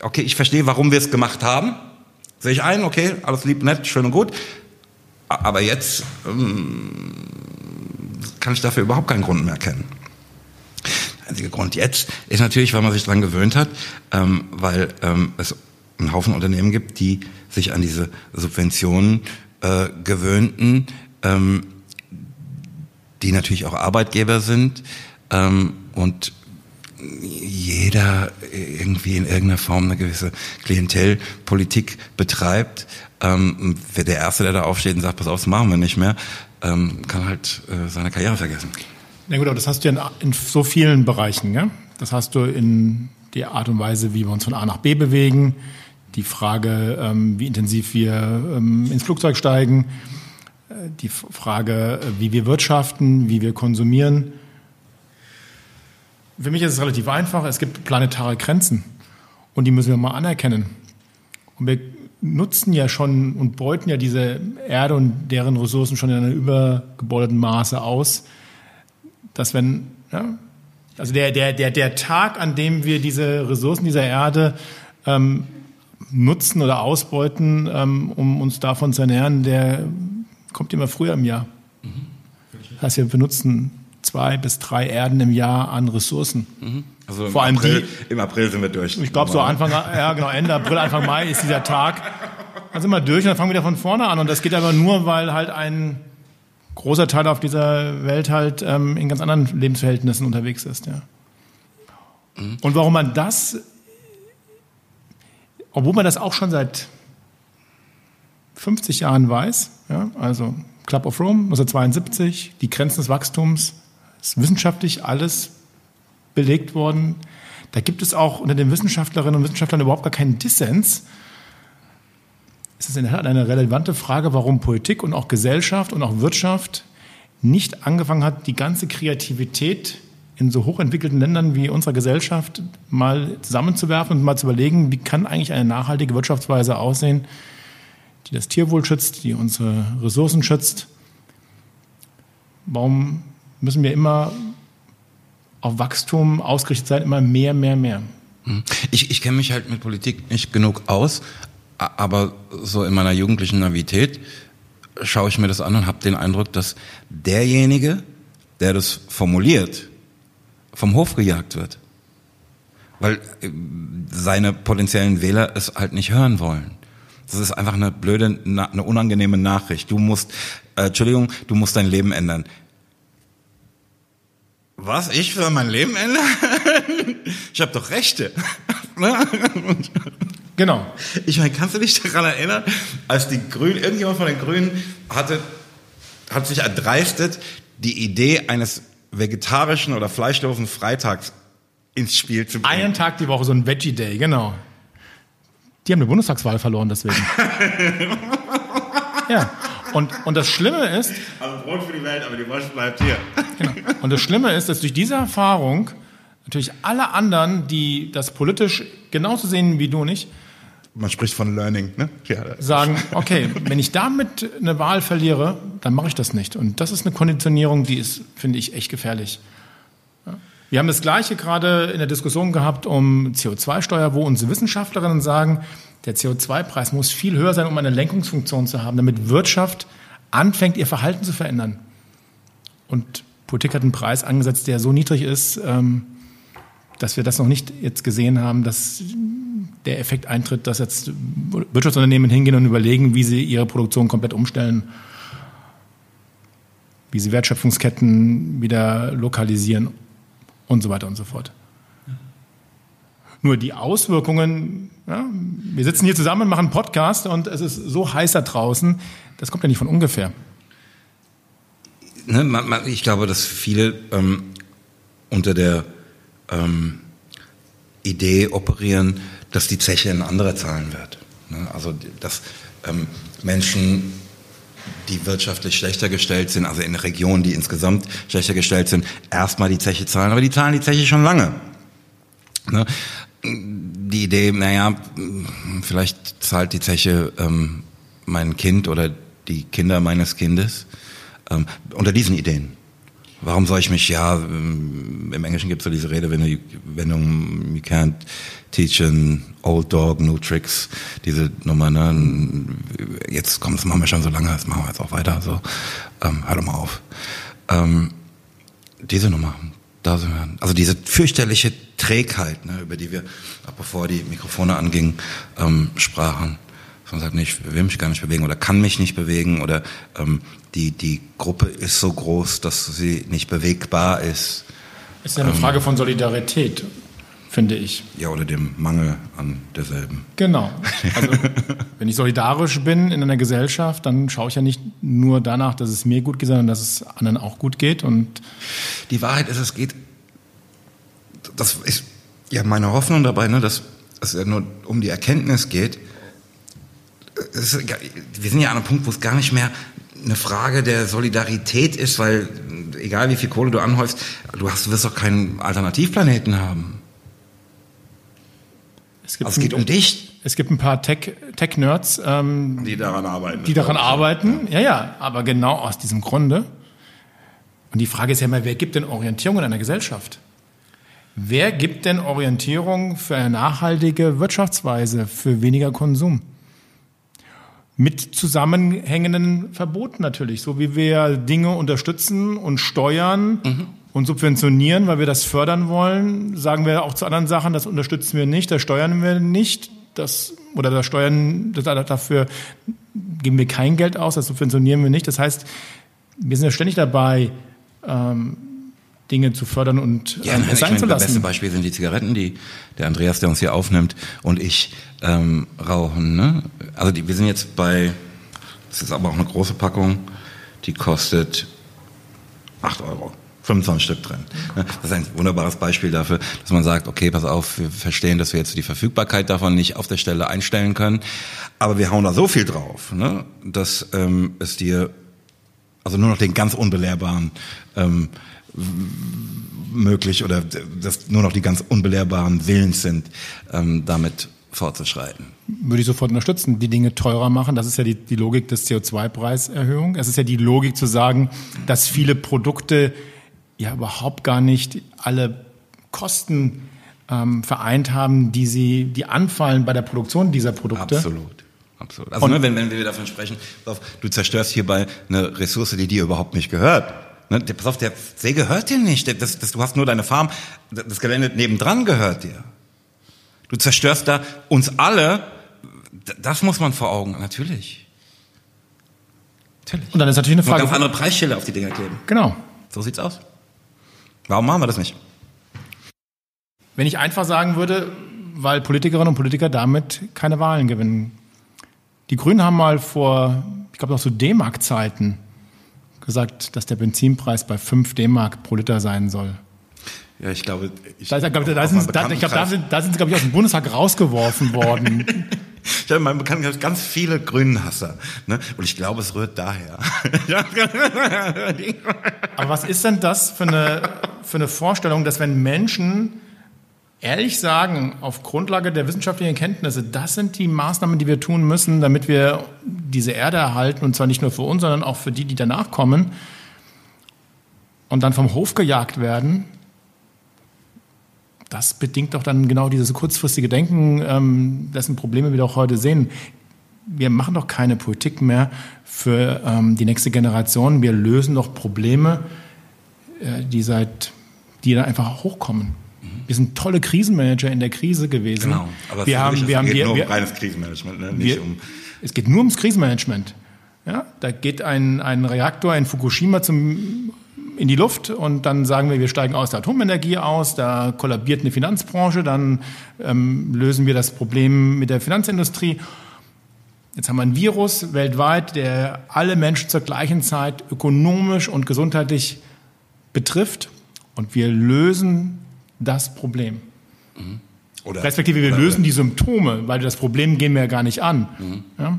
okay, ich verstehe, warum wir es gemacht haben. Sehe ich ein, okay, alles lieb, nett, schön und gut. Aber jetzt ähm, kann ich dafür überhaupt keinen Grund mehr kennen. Der einzige Grund jetzt ist natürlich, weil man sich daran gewöhnt hat, ähm, weil ähm, es einen Haufen Unternehmen gibt, die sich an diese Subventionen äh, gewöhnten, ähm, die natürlich auch Arbeitgeber sind ähm, und jeder irgendwie in irgendeiner Form eine gewisse Klientelpolitik betreibt. Ähm, der Erste, der da aufsteht und sagt, pass auf, das machen wir nicht mehr, ähm, kann halt äh, seine Karriere vergessen. Na gut, aber das hast du ja in, in so vielen Bereichen. Ja? Das hast du in der Art und Weise, wie wir uns von A nach B bewegen, die Frage, ähm, wie intensiv wir ähm, ins Flugzeug steigen, äh, die Frage, äh, wie wir wirtschaften, wie wir konsumieren. Für mich ist es relativ einfach. Es gibt planetare Grenzen und die müssen wir mal anerkennen. Und wir nutzen ja schon und beuten ja diese Erde und deren Ressourcen schon in einem übergebordeten Maße aus, dass wenn, ja, also der, der, der, der Tag, an dem wir diese Ressourcen dieser Erde ähm, nutzen oder ausbeuten, ähm, um uns davon zu ernähren, der kommt immer früher im Jahr. Mhm. Das heißt, wir benutzen zwei bis drei Erden im Jahr an Ressourcen. Mhm. Also Vor allem April, die, im April sind wir durch. Ich glaube so Anfang, ja genau, Ende April, Anfang Mai ist dieser Tag. Dann sind wir durch und dann fangen wir wieder von vorne an. Und das geht aber nur, weil halt ein großer Teil auf dieser Welt halt ähm, in ganz anderen Lebensverhältnissen unterwegs ist. Ja. Mhm. Und warum man das, obwohl man das auch schon seit 50 Jahren weiß, ja, also Club of Rome 1972, die Grenzen des Wachstums, ist wissenschaftlich alles belegt worden. Da gibt es auch unter den Wissenschaftlerinnen und Wissenschaftlern überhaupt gar keinen Dissens. Es ist in der Tat eine relevante Frage, warum Politik und auch Gesellschaft und auch Wirtschaft nicht angefangen hat, die ganze Kreativität in so hochentwickelten Ländern wie unserer Gesellschaft mal zusammenzuwerfen und mal zu überlegen, wie kann eigentlich eine nachhaltige Wirtschaftsweise aussehen, die das Tierwohl schützt, die unsere Ressourcen schützt. Warum müssen wir immer auf Wachstum ausgerichtet sein, immer mehr, mehr, mehr. Hm. Ich, ich kenne mich halt mit Politik nicht genug aus, aber so in meiner jugendlichen Navität schaue ich mir das an und habe den Eindruck, dass derjenige, der das formuliert, vom Hof gejagt wird. Weil äh, seine potenziellen Wähler es halt nicht hören wollen. Das ist einfach eine blöde, eine unangenehme Nachricht. Du musst, äh, Entschuldigung, du musst dein Leben ändern. Was? Ich soll mein Leben ändern? Ich habe doch Rechte. genau. Ich meine, kannst du dich daran erinnern, als die Grünen, irgendjemand von den Grünen hatte, hat sich erdreistet, die Idee eines vegetarischen oder fleischlosen Freitags ins Spiel zu bringen. Einen Tag die Woche, so ein Veggie Day, genau. Die haben eine Bundestagswahl verloren deswegen. ja. Und, und das Schlimme ist. Also Brot für die Welt, aber die Wurst bleibt hier. Genau. Und das Schlimme ist, dass durch diese Erfahrung natürlich alle anderen, die das politisch genauso sehen wie du nicht, man spricht von Learning, ne? Ja. Sagen, okay, wenn ich damit eine Wahl verliere, dann mache ich das nicht. Und das ist eine Konditionierung, die ist, finde ich, echt gefährlich. Wir haben das Gleiche gerade in der Diskussion gehabt um CO2-Steuer, wo unsere Wissenschaftlerinnen sagen, der CO2-Preis muss viel höher sein, um eine Lenkungsfunktion zu haben, damit Wirtschaft anfängt, ihr Verhalten zu verändern. Und Politik hat einen Preis angesetzt, der so niedrig ist, ähm, dass wir das noch nicht jetzt gesehen haben, dass der Effekt eintritt, dass jetzt Wirtschaftsunternehmen hingehen und überlegen, wie sie ihre Produktion komplett umstellen, wie sie Wertschöpfungsketten wieder lokalisieren und so weiter und so fort. Nur die Auswirkungen, ja, wir sitzen hier zusammen, machen einen Podcast und es ist so heiß da draußen, das kommt ja nicht von ungefähr. Ne, man, man, ich glaube, dass viele ähm, unter der ähm, Idee operieren, dass die Zeche ein anderer zahlen wird. Ne? Also dass ähm, Menschen, die wirtschaftlich schlechter gestellt sind, also in Regionen, die insgesamt schlechter gestellt sind, erstmal die Zeche zahlen, aber die zahlen die Zeche schon lange. Ne? Die Idee, naja, vielleicht zahlt die Zeche ähm, mein Kind oder die Kinder meines Kindes. Ähm, unter diesen Ideen. Warum soll ich mich, ja, ähm, im Englischen gibt es so diese Redewendung, you can't teach an old dog new tricks, diese Nummer, ne? Jetzt kommt, das machen wir schon so lange, das machen wir jetzt auch weiter, so, ähm, hör doch mal auf. Ähm, diese Nummer, da sind wir, also diese fürchterliche Trägheit, ne, über die wir, bevor die Mikrofone angingen, ähm, sprachen man sagt, nee, ich will mich gar nicht bewegen oder kann mich nicht bewegen oder ähm, die, die Gruppe ist so groß, dass sie nicht bewegbar ist. Es ist ja eine ähm, Frage von Solidarität, finde ich. Ja, oder dem Mangel an derselben. Genau. Also, wenn ich solidarisch bin in einer Gesellschaft, dann schaue ich ja nicht nur danach, dass es mir gut geht, sondern dass es anderen auch gut geht. Und die Wahrheit ist, es geht, das ist ja meine Hoffnung dabei, ne, dass es ja nur um die Erkenntnis geht, ist, wir sind ja an einem Punkt, wo es gar nicht mehr eine Frage der Solidarität ist, weil egal wie viel Kohle du anhäufst, du, hast, du wirst doch keinen Alternativplaneten haben. Es, also es geht um dich. Es gibt ein paar Tech-Nerds, Tech ähm, die daran arbeiten. Die daran arbeiten, ja. ja, ja, aber genau aus diesem Grunde. Und die Frage ist ja immer, wer gibt denn Orientierung in einer Gesellschaft? Wer gibt denn Orientierung für eine nachhaltige Wirtschaftsweise, für weniger Konsum? Mit zusammenhängenden Verboten natürlich, so wie wir Dinge unterstützen und steuern mhm. und subventionieren, weil wir das fördern wollen, sagen wir auch zu anderen Sachen, das unterstützen wir nicht, das steuern wir nicht, das oder das steuern das, dafür geben wir kein Geld aus, das subventionieren wir nicht. Das heißt, wir sind ja ständig dabei, ähm, Dinge zu fördern und ja, ähm, nein, sein zu lassen. Das beste Beispiel sind die Zigaretten, die der Andreas, der uns hier aufnimmt, und ich ähm, rauchen. Ne? Also die, wir sind jetzt bei, das ist aber auch eine große Packung, die kostet 8 Euro. 25 Stück drin. Ne? Das ist ein wunderbares Beispiel dafür, dass man sagt, okay, pass auf, wir verstehen, dass wir jetzt die Verfügbarkeit davon nicht auf der Stelle einstellen können, aber wir hauen da so viel drauf, ne, dass ähm, es dir also nur noch den ganz unbelehrbaren ähm, möglich oder dass nur noch die ganz unbelehrbaren Willens sind, ähm, damit fortzuschreiten. Würde ich sofort unterstützen, die Dinge teurer machen. Das ist ja die, die Logik des CO2-Preiserhöhung. Es ist ja die Logik zu sagen, dass viele Produkte ja überhaupt gar nicht alle Kosten ähm, vereint haben, die sie, die anfallen bei der Produktion dieser Produkte. Absolut. Absolut. Also, ne, wenn, wenn wir davon sprechen, du zerstörst hierbei eine Ressource, die dir überhaupt nicht gehört Ne, der, pass auf, der See gehört dir nicht. Das, das, du hast nur deine Farm. Das Gelände nebendran gehört dir. Du zerstörst da uns alle. Das muss man vor Augen. Natürlich. Natürlich. Und dann ist natürlich eine Frage. Und ganz andere Preisschilder auf die Dinger kleben. Genau. So sieht's aus. Warum machen wir das nicht? Wenn ich einfach sagen würde, weil Politikerinnen und Politiker damit keine Wahlen gewinnen. Die Grünen haben mal vor, ich glaube noch so D-Mark-Zeiten, gesagt, dass der Benzinpreis bei 5 D-Mark pro Liter sein soll. Ja, ich glaube, ich, da, glaub, da, sind, da, ich glaube, da sind, da sind sie, glaube ich, aus dem Bundestag rausgeworfen worden. ich habe man bekannt ganz viele Grünenhasser. Ne? Und ich glaube, es rührt daher. Aber was ist denn das für eine, für eine Vorstellung, dass wenn Menschen ehrlich sagen, auf Grundlage der wissenschaftlichen Kenntnisse, das sind die Maßnahmen, die wir tun müssen, damit wir diese Erde erhalten, und zwar nicht nur für uns, sondern auch für die, die danach kommen, und dann vom Hof gejagt werden, das bedingt doch dann genau dieses kurzfristige Denken, ähm, dessen Probleme wir doch heute sehen. Wir machen doch keine Politik mehr für ähm, die nächste Generation. Wir lösen doch Probleme, äh, die seit, die dann einfach hochkommen. Wir sind tolle Krisenmanager in der Krise gewesen. Genau, aber wir haben, wir haben, geht wir, nur um wir, reines Krisenmanagement, ne? nicht wir, um es geht nur ums Krisenmanagement. Ja, da geht ein, ein Reaktor in Fukushima zum, in die Luft und dann sagen wir, wir steigen aus der Atomenergie aus, da kollabiert eine Finanzbranche, dann ähm, lösen wir das Problem mit der Finanzindustrie. Jetzt haben wir ein Virus weltweit, der alle Menschen zur gleichen Zeit ökonomisch und gesundheitlich betrifft und wir lösen das Problem. Mhm. Oder, Respektive wir oder, lösen die Symptome, weil das Problem gehen wir ja gar nicht an. Mhm. Ja?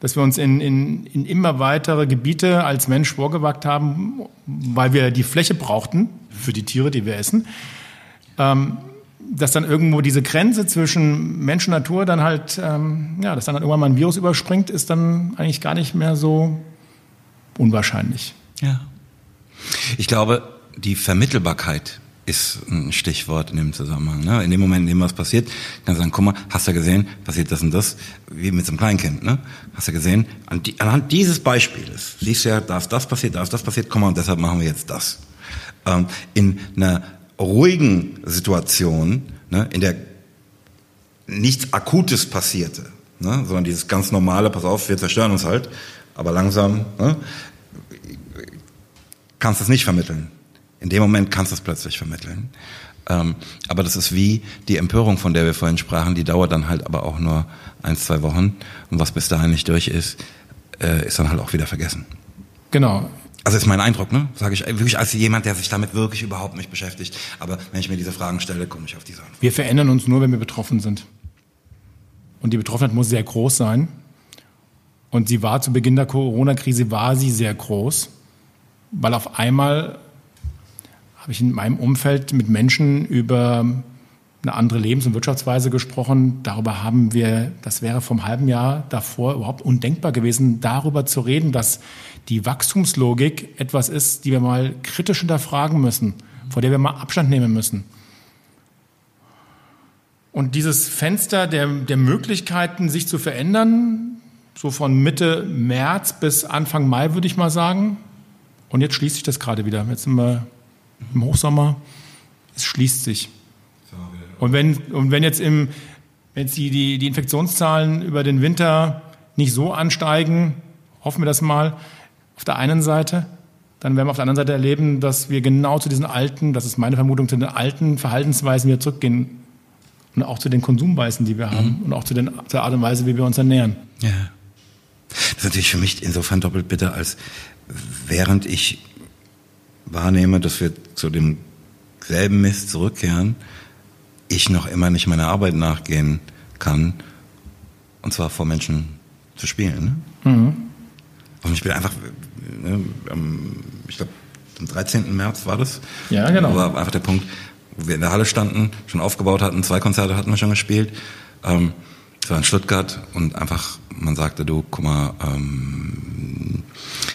Dass wir uns in, in, in immer weitere Gebiete als Mensch vorgewagt haben, weil wir die Fläche brauchten für die Tiere, die wir essen. Ähm, dass dann irgendwo diese Grenze zwischen Mensch und Natur dann halt, ähm, ja, dass dann, dann irgendwann mal ein Virus überspringt, ist dann eigentlich gar nicht mehr so unwahrscheinlich. Ja. Ich glaube, die Vermittelbarkeit ist ein Stichwort in dem Zusammenhang. Ne? In dem Moment, in dem was passiert, kann sagen, guck mal, hast du gesehen, passiert das und das, wie mit so einem Kleinkind. Ne? Hast du gesehen, an die, anhand dieses Beispieles, siehst du ja, da das passiert, da das passiert, komm mal, und deshalb machen wir jetzt das. Ähm, in einer ruhigen Situation, ne, in der nichts Akutes passierte, ne, sondern dieses ganz normale, pass auf, wir zerstören uns halt, aber langsam, ne, kannst du es nicht vermitteln. In dem Moment kannst du es plötzlich vermitteln. Ähm, aber das ist wie die Empörung, von der wir vorhin sprachen, die dauert dann halt aber auch nur ein, zwei Wochen. Und was bis dahin nicht durch ist, äh, ist dann halt auch wieder vergessen. Genau. Also ist mein Eindruck, ne? Sage ich wirklich als jemand, der sich damit wirklich überhaupt nicht beschäftigt. Aber wenn ich mir diese Fragen stelle, komme ich auf diese Antwort. Wir verändern uns nur, wenn wir betroffen sind. Und die Betroffenheit muss sehr groß sein. Und sie war zu Beginn der Corona-Krise, war sie sehr groß, weil auf einmal habe ich in meinem Umfeld mit Menschen über eine andere Lebens- und Wirtschaftsweise gesprochen. Darüber haben wir, das wäre vom halben Jahr davor überhaupt undenkbar gewesen, darüber zu reden, dass die Wachstumslogik etwas ist, die wir mal kritisch hinterfragen müssen, vor der wir mal Abstand nehmen müssen. Und dieses Fenster der, der Möglichkeiten, sich zu verändern, so von Mitte März bis Anfang Mai, würde ich mal sagen. Und jetzt schließt sich das gerade wieder. Jetzt sind wir im Hochsommer, es schließt sich. Und wenn, und wenn jetzt, im, wenn jetzt die, die, die Infektionszahlen über den Winter nicht so ansteigen, hoffen wir das mal, auf der einen Seite, dann werden wir auf der anderen Seite erleben, dass wir genau zu diesen alten, das ist meine Vermutung, zu den alten Verhaltensweisen wieder zurückgehen. Und auch zu den Konsumweisen, die wir haben. Mhm. Und auch zu den, zur Art und Weise, wie wir uns ernähren. Ja. Das ist natürlich für mich insofern doppelt bitter, als während ich wahrnehme, dass wir zu demselben Mist zurückkehren, ich noch immer nicht meiner Arbeit nachgehen kann, und zwar vor Menschen zu spielen. Ne? Mhm. Und ich bin einfach, ne, ich glaube, am 13. März war das. Ja, genau. War einfach der Punkt, wo wir in der Halle standen, schon aufgebaut hatten, zwei Konzerte hatten wir schon gespielt. Ähm, es war in Stuttgart und einfach, man sagte, du, guck mal, ähm,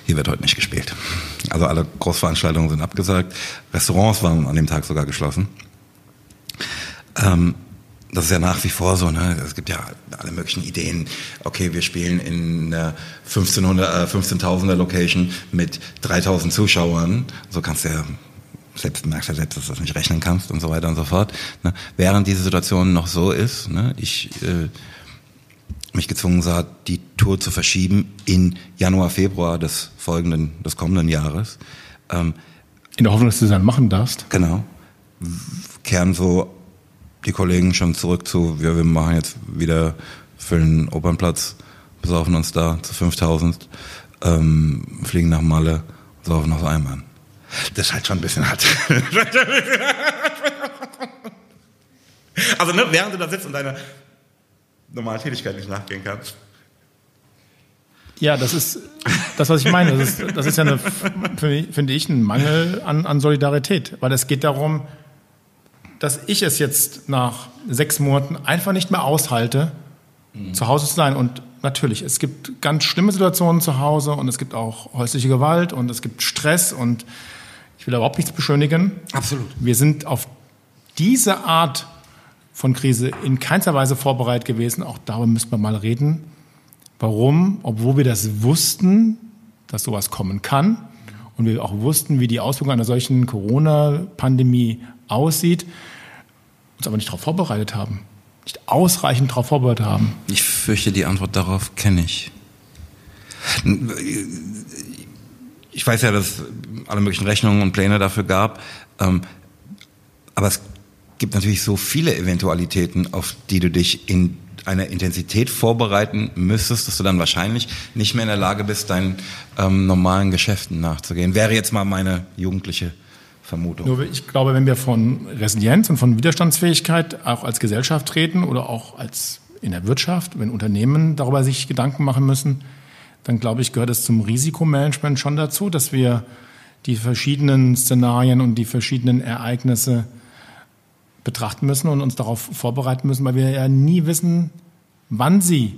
hier wird heute nicht gespielt. Also alle Großveranstaltungen sind abgesagt. Restaurants waren an dem Tag sogar geschlossen. Ähm, das ist ja nach wie vor so, ne? Es gibt ja alle möglichen Ideen. Okay, wir spielen in einer 1500, äh, 15.000er Location mit 3000 Zuschauern. So kannst du ja selbst merkst ja selbst, dass du das nicht rechnen kannst und so weiter und so fort. Ne? Während diese Situation noch so ist, ne? ich äh, mich gezwungen sah, die Tour zu verschieben in Januar, Februar des folgenden, des kommenden Jahres. Ähm, in der Hoffnung, dass du das dann machen darfst? Genau. Kehren so die Kollegen schon zurück zu, ja, wir machen jetzt wieder für den Opernplatz, besaufen uns da zu 5000, ähm, fliegen nach Malle, saufen aus Eimern. Das ist halt schon ein bisschen hart. also, ne, während du da sitzt und deine normalen Tätigkeit nicht nachgehen kannst. Ja, das ist das, was ich meine. Das ist, das ist ja, eine, finde ich, ein Mangel an, an Solidarität. Weil es geht darum, dass ich es jetzt nach sechs Monaten einfach nicht mehr aushalte, mhm. zu Hause zu sein. Und natürlich, es gibt ganz schlimme Situationen zu Hause und es gibt auch häusliche Gewalt und es gibt Stress und ich will überhaupt nichts beschönigen. Absolut. Wir sind auf diese Art von Krise in keinster Weise vorbereitet gewesen. Auch darüber müssen wir mal reden. Warum? Obwohl wir das wussten, dass sowas kommen kann und wir auch wussten, wie die Auswirkungen einer solchen Corona-Pandemie aussieht, uns aber nicht darauf vorbereitet haben, nicht ausreichend darauf vorbereitet haben. Ich fürchte, die Antwort darauf kenne ich. Ich weiß ja, dass es alle möglichen Rechnungen und Pläne dafür gab, ähm, aber es gibt natürlich so viele Eventualitäten, auf die du dich in einer Intensität vorbereiten müsstest, dass du dann wahrscheinlich nicht mehr in der Lage bist, deinen ähm, normalen Geschäften nachzugehen. Wäre jetzt mal meine jugendliche Vermutung. Nur ich glaube, wenn wir von Resilienz und von Widerstandsfähigkeit auch als Gesellschaft reden oder auch als in der Wirtschaft, wenn Unternehmen darüber sich Gedanken machen müssen, dann glaube ich, gehört es zum Risikomanagement schon dazu, dass wir die verschiedenen Szenarien und die verschiedenen Ereignisse betrachten müssen und uns darauf vorbereiten müssen, weil wir ja nie wissen, wann sie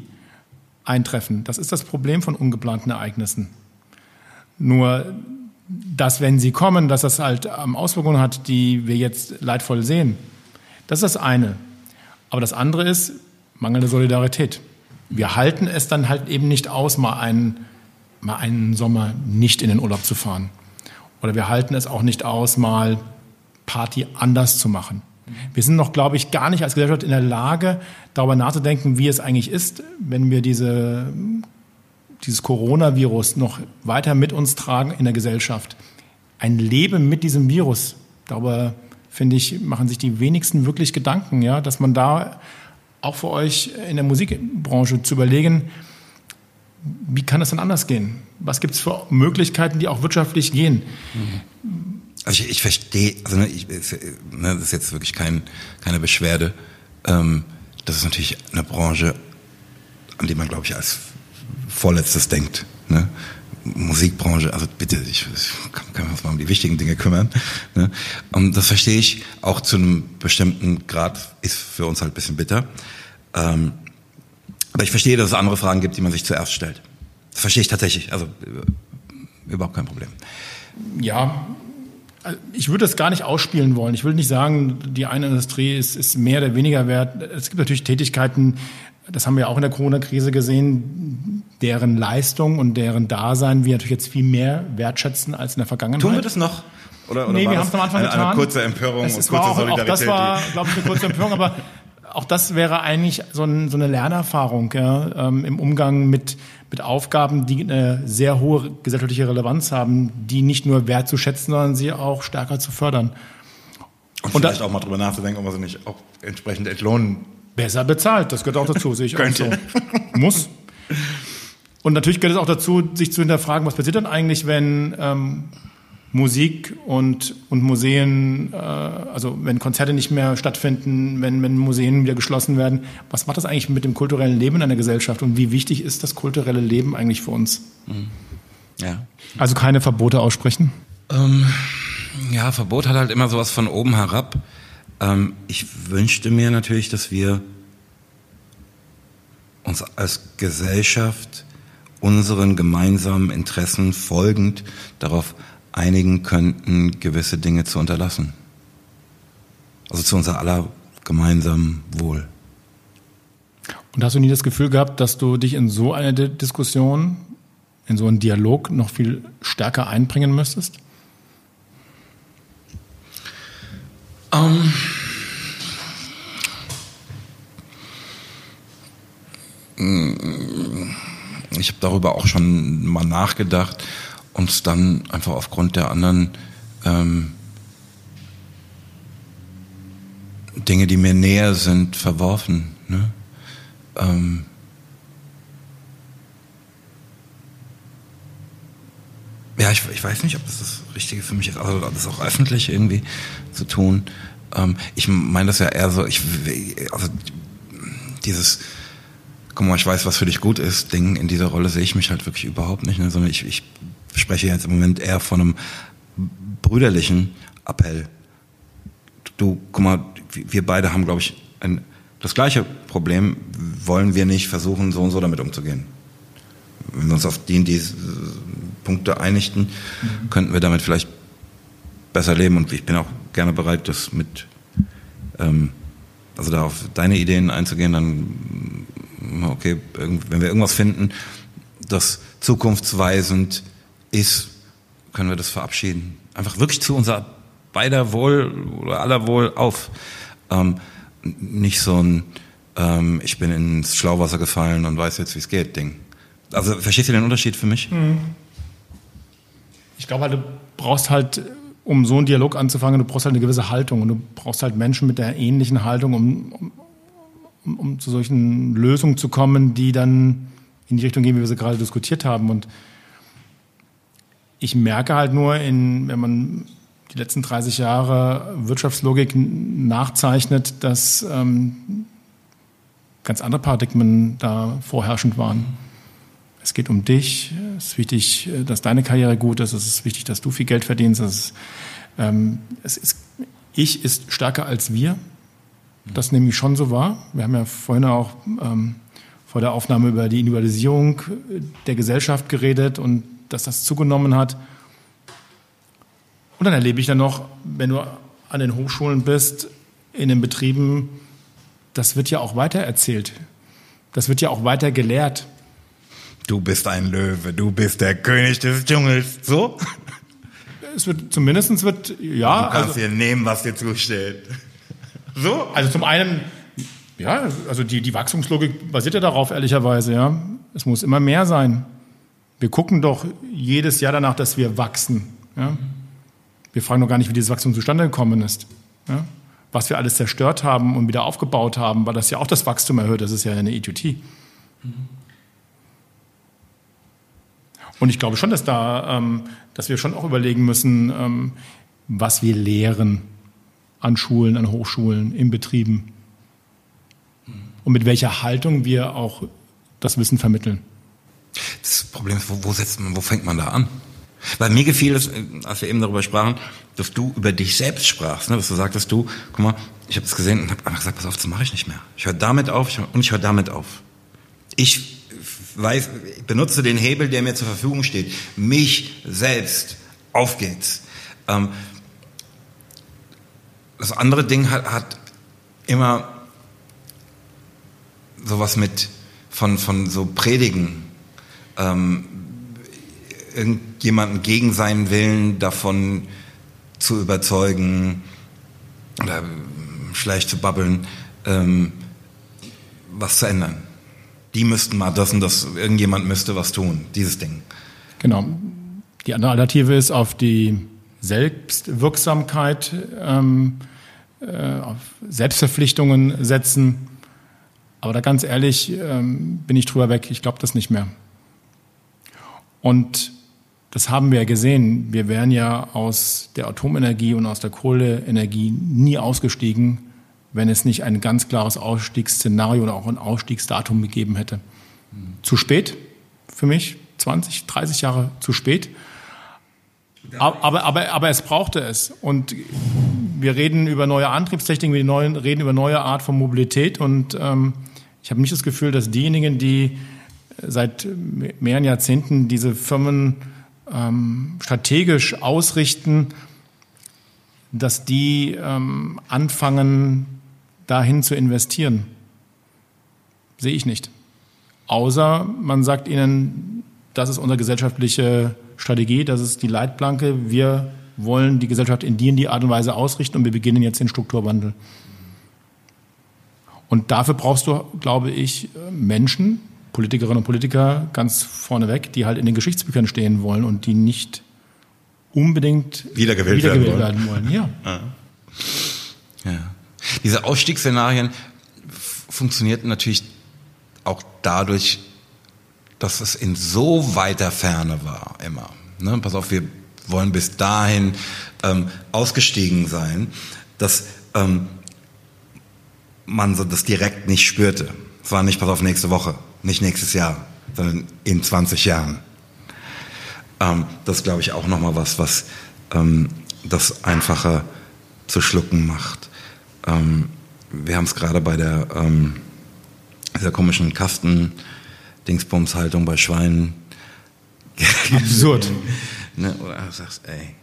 eintreffen. Das ist das Problem von ungeplanten Ereignissen. Nur, dass wenn sie kommen, dass das halt Auswirkungen hat, die wir jetzt leidvoll sehen. Das ist das eine. Aber das andere ist mangelnde Solidarität. Wir halten es dann halt eben nicht aus, mal einen, mal einen Sommer nicht in den Urlaub zu fahren. Oder wir halten es auch nicht aus, mal Party anders zu machen. Wir sind noch, glaube ich, gar nicht als Gesellschaft in der Lage, darüber nachzudenken, wie es eigentlich ist, wenn wir diese, dieses Coronavirus noch weiter mit uns tragen in der Gesellschaft. Ein Leben mit diesem Virus, darüber, finde ich, machen sich die wenigsten wirklich Gedanken, ja, dass man da auch für euch in der Musikbranche zu überlegen, wie kann es denn anders gehen? Was gibt es für Möglichkeiten, die auch wirtschaftlich gehen? Mhm. Also ich, ich verstehe, also ne, ich, ne, das ist jetzt wirklich kein, keine Beschwerde. Ähm, das ist natürlich eine Branche, an die man, glaube ich, als vorletztes denkt. Ne? Musikbranche, also bitte, ich, ich kann, kann uns mal um die wichtigen Dinge kümmern. Ne? Und das verstehe ich auch zu einem bestimmten Grad, ist für uns halt ein bisschen bitter. Ähm, aber ich verstehe, dass es andere Fragen gibt, die man sich zuerst stellt. Das verstehe ich tatsächlich, also überhaupt kein Problem. Ja, ich würde das gar nicht ausspielen wollen. Ich will nicht sagen, die eine Industrie ist, ist mehr oder weniger wert. Es gibt natürlich Tätigkeiten, das haben wir auch in der Corona-Krise gesehen, deren Leistung und deren Dasein wir natürlich jetzt viel mehr wertschätzen als in der Vergangenheit. Tun wir das noch? Oder, oder nee, wir haben es am Anfang eine, getan. Eine kurze Empörung es, es und kurze auch, Solidarität. Auch das war, glaube ich, eine kurze Empörung, aber auch das wäre eigentlich so, ein, so eine Lernerfahrung ja, ähm, im Umgang mit, mit Aufgaben, die eine sehr hohe gesellschaftliche Relevanz haben, die nicht nur wertzuschätzen, sondern sie auch stärker zu fördern. Und, und vielleicht da, auch mal drüber nachzudenken, ob man sie nicht auch entsprechend entlohnen. Besser bezahlt, das gehört auch dazu, sehe ich auch so. Muss. Und natürlich gehört es auch dazu, sich zu hinterfragen, was passiert dann eigentlich, wenn ähm, Musik und, und Museen, äh, also wenn Konzerte nicht mehr stattfinden, wenn, wenn Museen wieder geschlossen werden, was macht das eigentlich mit dem kulturellen Leben in einer Gesellschaft und wie wichtig ist das kulturelle Leben eigentlich für uns? Mhm. Ja. Also keine Verbote aussprechen? Ähm, ja, Verbot hat halt immer sowas von oben herab. Ähm, ich wünschte mir natürlich, dass wir uns als Gesellschaft unseren gemeinsamen Interessen folgend darauf einigen könnten, gewisse Dinge zu unterlassen. Also zu unser aller gemeinsamen Wohl. Und hast du nie das Gefühl gehabt, dass du dich in so eine Diskussion, in so einen Dialog noch viel stärker einbringen müsstest? Um, ähm. ich habe darüber auch schon mal nachgedacht uns dann einfach aufgrund der anderen ähm, Dinge, die mir näher sind, verworfen. Ne? Ähm, ja, ich, ich, weiß nicht, ob das das Richtige für mich ist, also das auch öffentlich irgendwie zu tun. Ähm, ich meine das ja eher so, ich, also dieses, guck mal, ich weiß, was für dich gut ist, Ding in dieser Rolle sehe ich mich halt wirklich überhaupt nicht, ne? sondern ich, ich spreche jetzt im Moment eher von einem brüderlichen Appell. du, guck mal, wir beide haben, glaube ich, ein, das gleiche Problem. Wollen wir nicht versuchen, so und so damit umzugehen? Wenn wir uns auf die, die Punkte einigten, mhm. könnten wir damit vielleicht besser leben. Und ich bin auch gerne bereit, das mit, ähm, also da auf deine Ideen einzugehen, dann, okay, wenn wir irgendwas finden, das zukunftsweisend ist, können wir das verabschieden. Einfach wirklich zu unser beider Wohl oder aller Wohl auf. Ähm, nicht so ein, ähm, ich bin ins Schlauwasser gefallen und weiß jetzt, wie es geht, Ding. Also verstehst du den Unterschied für mich? Mhm. Ich glaube halt, du brauchst halt, um so einen Dialog anzufangen, du brauchst halt eine gewisse Haltung und du brauchst halt Menschen mit der ähnlichen Haltung, um, um, um zu solchen Lösungen zu kommen, die dann in die Richtung gehen, wie wir sie gerade diskutiert haben. Und ich merke halt nur, in, wenn man die letzten 30 Jahre Wirtschaftslogik nachzeichnet, dass ähm, ganz andere Paradigmen da vorherrschend waren. Es geht um dich, es ist wichtig, dass deine Karriere gut ist, es ist wichtig, dass du viel Geld verdienst. Ist, ähm, es ist, ich ist stärker als wir. Das nehme ich schon so wahr. Wir haben ja vorhin auch ähm, vor der Aufnahme über die Individualisierung der Gesellschaft geredet und dass das zugenommen hat. Und dann erlebe ich dann noch, wenn du an den Hochschulen bist, in den Betrieben, das wird ja auch weitererzählt. Das wird ja auch weiter gelehrt. Du bist ein Löwe, du bist der König des Dschungels. So? Es wird zumindest wird ja. Du kannst also, dir nehmen, was dir zusteht. So? Also zum einen, ja, also die, die Wachstumslogik basiert ja darauf, ehrlicherweise, ja. Es muss immer mehr sein. Wir gucken doch jedes Jahr danach, dass wir wachsen. Ja? Wir fragen noch gar nicht, wie dieses Wachstum zustande gekommen ist. Ja? Was wir alles zerstört haben und wieder aufgebaut haben, weil das ja auch das Wachstum erhöht. Das ist ja eine Idiotie. Und ich glaube schon, dass, da, ähm, dass wir schon auch überlegen müssen, ähm, was wir lehren an Schulen, an Hochschulen, in Betrieben. Und mit welcher Haltung wir auch das Wissen vermitteln. Das Problem ist, wo, wo setzt man, wo fängt man da an? Weil mir gefiel es, als wir eben darüber sprachen, dass du über dich selbst sprachst, ne? dass du sagtest, du, guck mal, ich habe es gesehen und habe einfach gesagt, pass auf, das mache ich nicht mehr. Ich höre damit auf ich, und ich höre damit auf. Ich weiß, ich benutze den Hebel, der mir zur Verfügung steht. Mich selbst. Auf geht's. Ähm, das andere Ding hat, hat immer sowas mit von, von so Predigen. Ähm, irgendjemanden gegen seinen Willen davon zu überzeugen oder schlecht zu babbeln, ähm, was zu ändern. Die müssten mal das und das, irgendjemand müsste was tun, dieses Ding. Genau. Die andere Alternative ist auf die Selbstwirksamkeit, ähm, äh, auf Selbstverpflichtungen setzen. Aber da ganz ehrlich ähm, bin ich drüber weg. Ich glaube das nicht mehr. Und das haben wir ja gesehen. Wir wären ja aus der Atomenergie und aus der Kohleenergie nie ausgestiegen, wenn es nicht ein ganz klares Ausstiegsszenario oder auch ein Ausstiegsdatum gegeben hätte. Zu spät für mich, 20, 30 Jahre zu spät. Aber, aber, aber es brauchte es. Und wir reden über neue Antriebstechniken, wir reden über neue Art von Mobilität. Und ähm, ich habe nicht das Gefühl, dass diejenigen, die seit mehreren Jahrzehnten diese Firmen ähm, strategisch ausrichten, dass die ähm, anfangen, dahin zu investieren. Sehe ich nicht. Außer man sagt ihnen, das ist unsere gesellschaftliche Strategie, das ist die Leitplanke, wir wollen die Gesellschaft in die in die Art und Weise ausrichten und wir beginnen jetzt den Strukturwandel. Und dafür brauchst du, glaube ich, Menschen, Politikerinnen und Politiker ganz vorneweg, die halt in den Geschichtsbüchern stehen wollen und die nicht unbedingt wiedergewählt, wiedergewählt werden, wollen. werden wollen. Ja. ja. Diese Ausstiegsszenarien funktionierten natürlich auch dadurch, dass es in so weiter Ferne war immer. Ne? Pass auf, wir wollen bis dahin ähm, ausgestiegen sein, dass ähm, man so das direkt nicht spürte. Es war nicht, pass auf, nächste Woche, nicht nächstes Jahr, sondern in 20 Jahren. Ähm, das ist, glaube ich, auch nochmal was, was ähm, das einfacher zu schlucken macht. ähm, wir haben es gerade bei der ähm, dieser komischen Kasten Dingsbums-Haltung bei Schweinen. Absurd. ne? Oder du sagst, ey.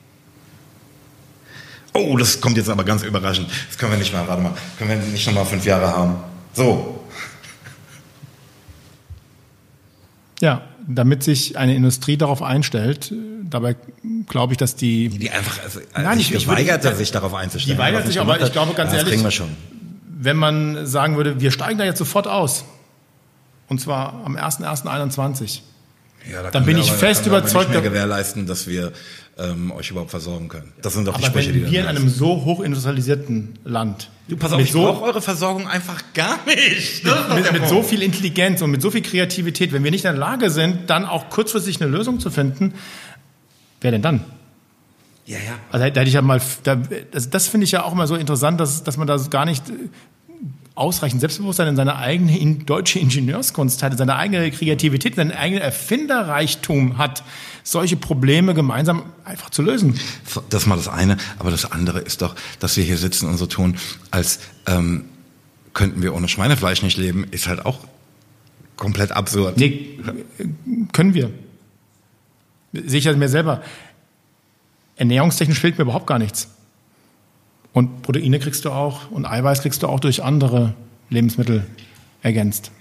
Oh, das kommt jetzt aber ganz überraschend. Das können wir nicht mal, warte mal, können wir nicht noch mal fünf Jahre haben. So. Ja, damit sich eine Industrie darauf einstellt, dabei glaube ich, dass die. Die einfach, also, Nein, ich, ich- ich weigerte würde- sich darauf einzustellen. Die weigert sich, aber ich glaube, ganz ja, ehrlich- Das kriegen wir schon. wenn man sagen würde, wir steigen da jetzt sofort aus, und zwar am 1.1.21, Ja, da Dann bin wir ich fest überzeugt, nicht mehr gewährleisten, dass wir ähm, euch überhaupt versorgen können. Das sind doch die aber Sprüche, die wenn dann wir in einem so hochindustrialisierten Land Du, pass auf, mit ich so, brauche eure Versorgung einfach gar nicht. Mit, mit so viel Intelligenz und mit so viel Kreativität, wenn wir nicht in der Lage sind, dann auch kurzfristig eine Lösung zu finden, wer denn dann? Ja, ja. Also da hätte ich ja mal, da, das, das finde ich ja auch immer so interessant, dass, dass man da gar nicht äh, ausreichend Selbstbewusstsein in seine eigene in, deutsche Ingenieurskunst hat, in seine eigene Kreativität, seinen eigenen Erfinderreichtum hat, solche Probleme gemeinsam einfach zu lösen. Das ist mal das eine. Aber das andere ist doch, dass wir hier sitzen und so tun, als ähm, könnten wir ohne Schweinefleisch nicht leben, ist halt auch komplett absurd. Nee, können wir. Sehe ich ja mir selber. Ernährungstechnisch fehlt mir überhaupt gar nichts. Und Proteine kriegst du auch und Eiweiß kriegst du auch durch andere Lebensmittel ergänzt.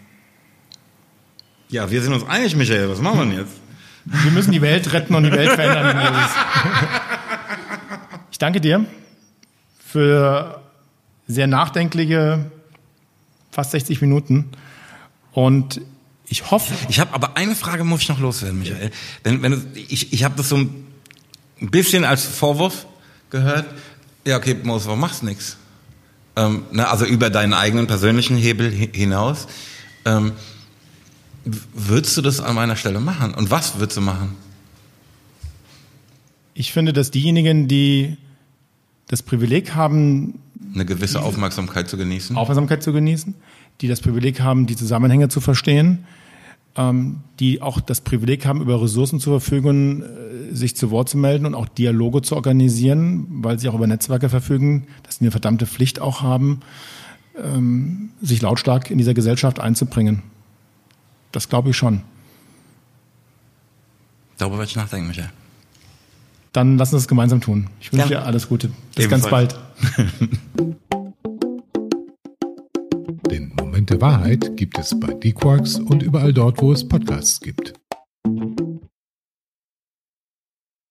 Ja, wir sind uns einig, Michael. Was machen wir denn jetzt? Wir müssen die Welt retten und die Welt verändern. Ich danke dir für sehr nachdenkliche fast 60 Minuten. Und ich hoffe, Ich habe aber eine Frage muss ich noch loswerden, Michael. Wenn, wenn du, ich ich habe das so ein bisschen als Vorwurf gehört. Ja, okay, Moses, warum machst du nichts? Ähm, ne, also über deinen eigenen persönlichen Hebel hi- hinaus. Ähm, würdest du das an meiner Stelle machen? Und was würdest du machen? ich finde, dass diejenigen, die das Privileg haben, Eine gewisse Aufmerksamkeit zu genießen? Aufmerksamkeit zu genießen, die das Privileg haben, die Zusammenhänge zu verstehen, ähm, die auch das Privileg haben, über Ressourcen zur Verfügung, äh, sich zu Wort zu melden und auch Dialoge zu organisieren, weil sie auch über Netzwerke verfügen, dass sie eine verdammte Pflicht auch haben, ähm, sich lautstark in dieser Gesellschaft einzubringen. Das glaube ich schon. Darüber werde ich nachdenken, Michael. Dann lass uns das gemeinsam tun. Ich wünsche Ja. dir alles Gute. Bis Ebenfalls. ganz bald. Der Wahrheit gibt es bei DQuarks und überall dort, wo es Podcasts gibt.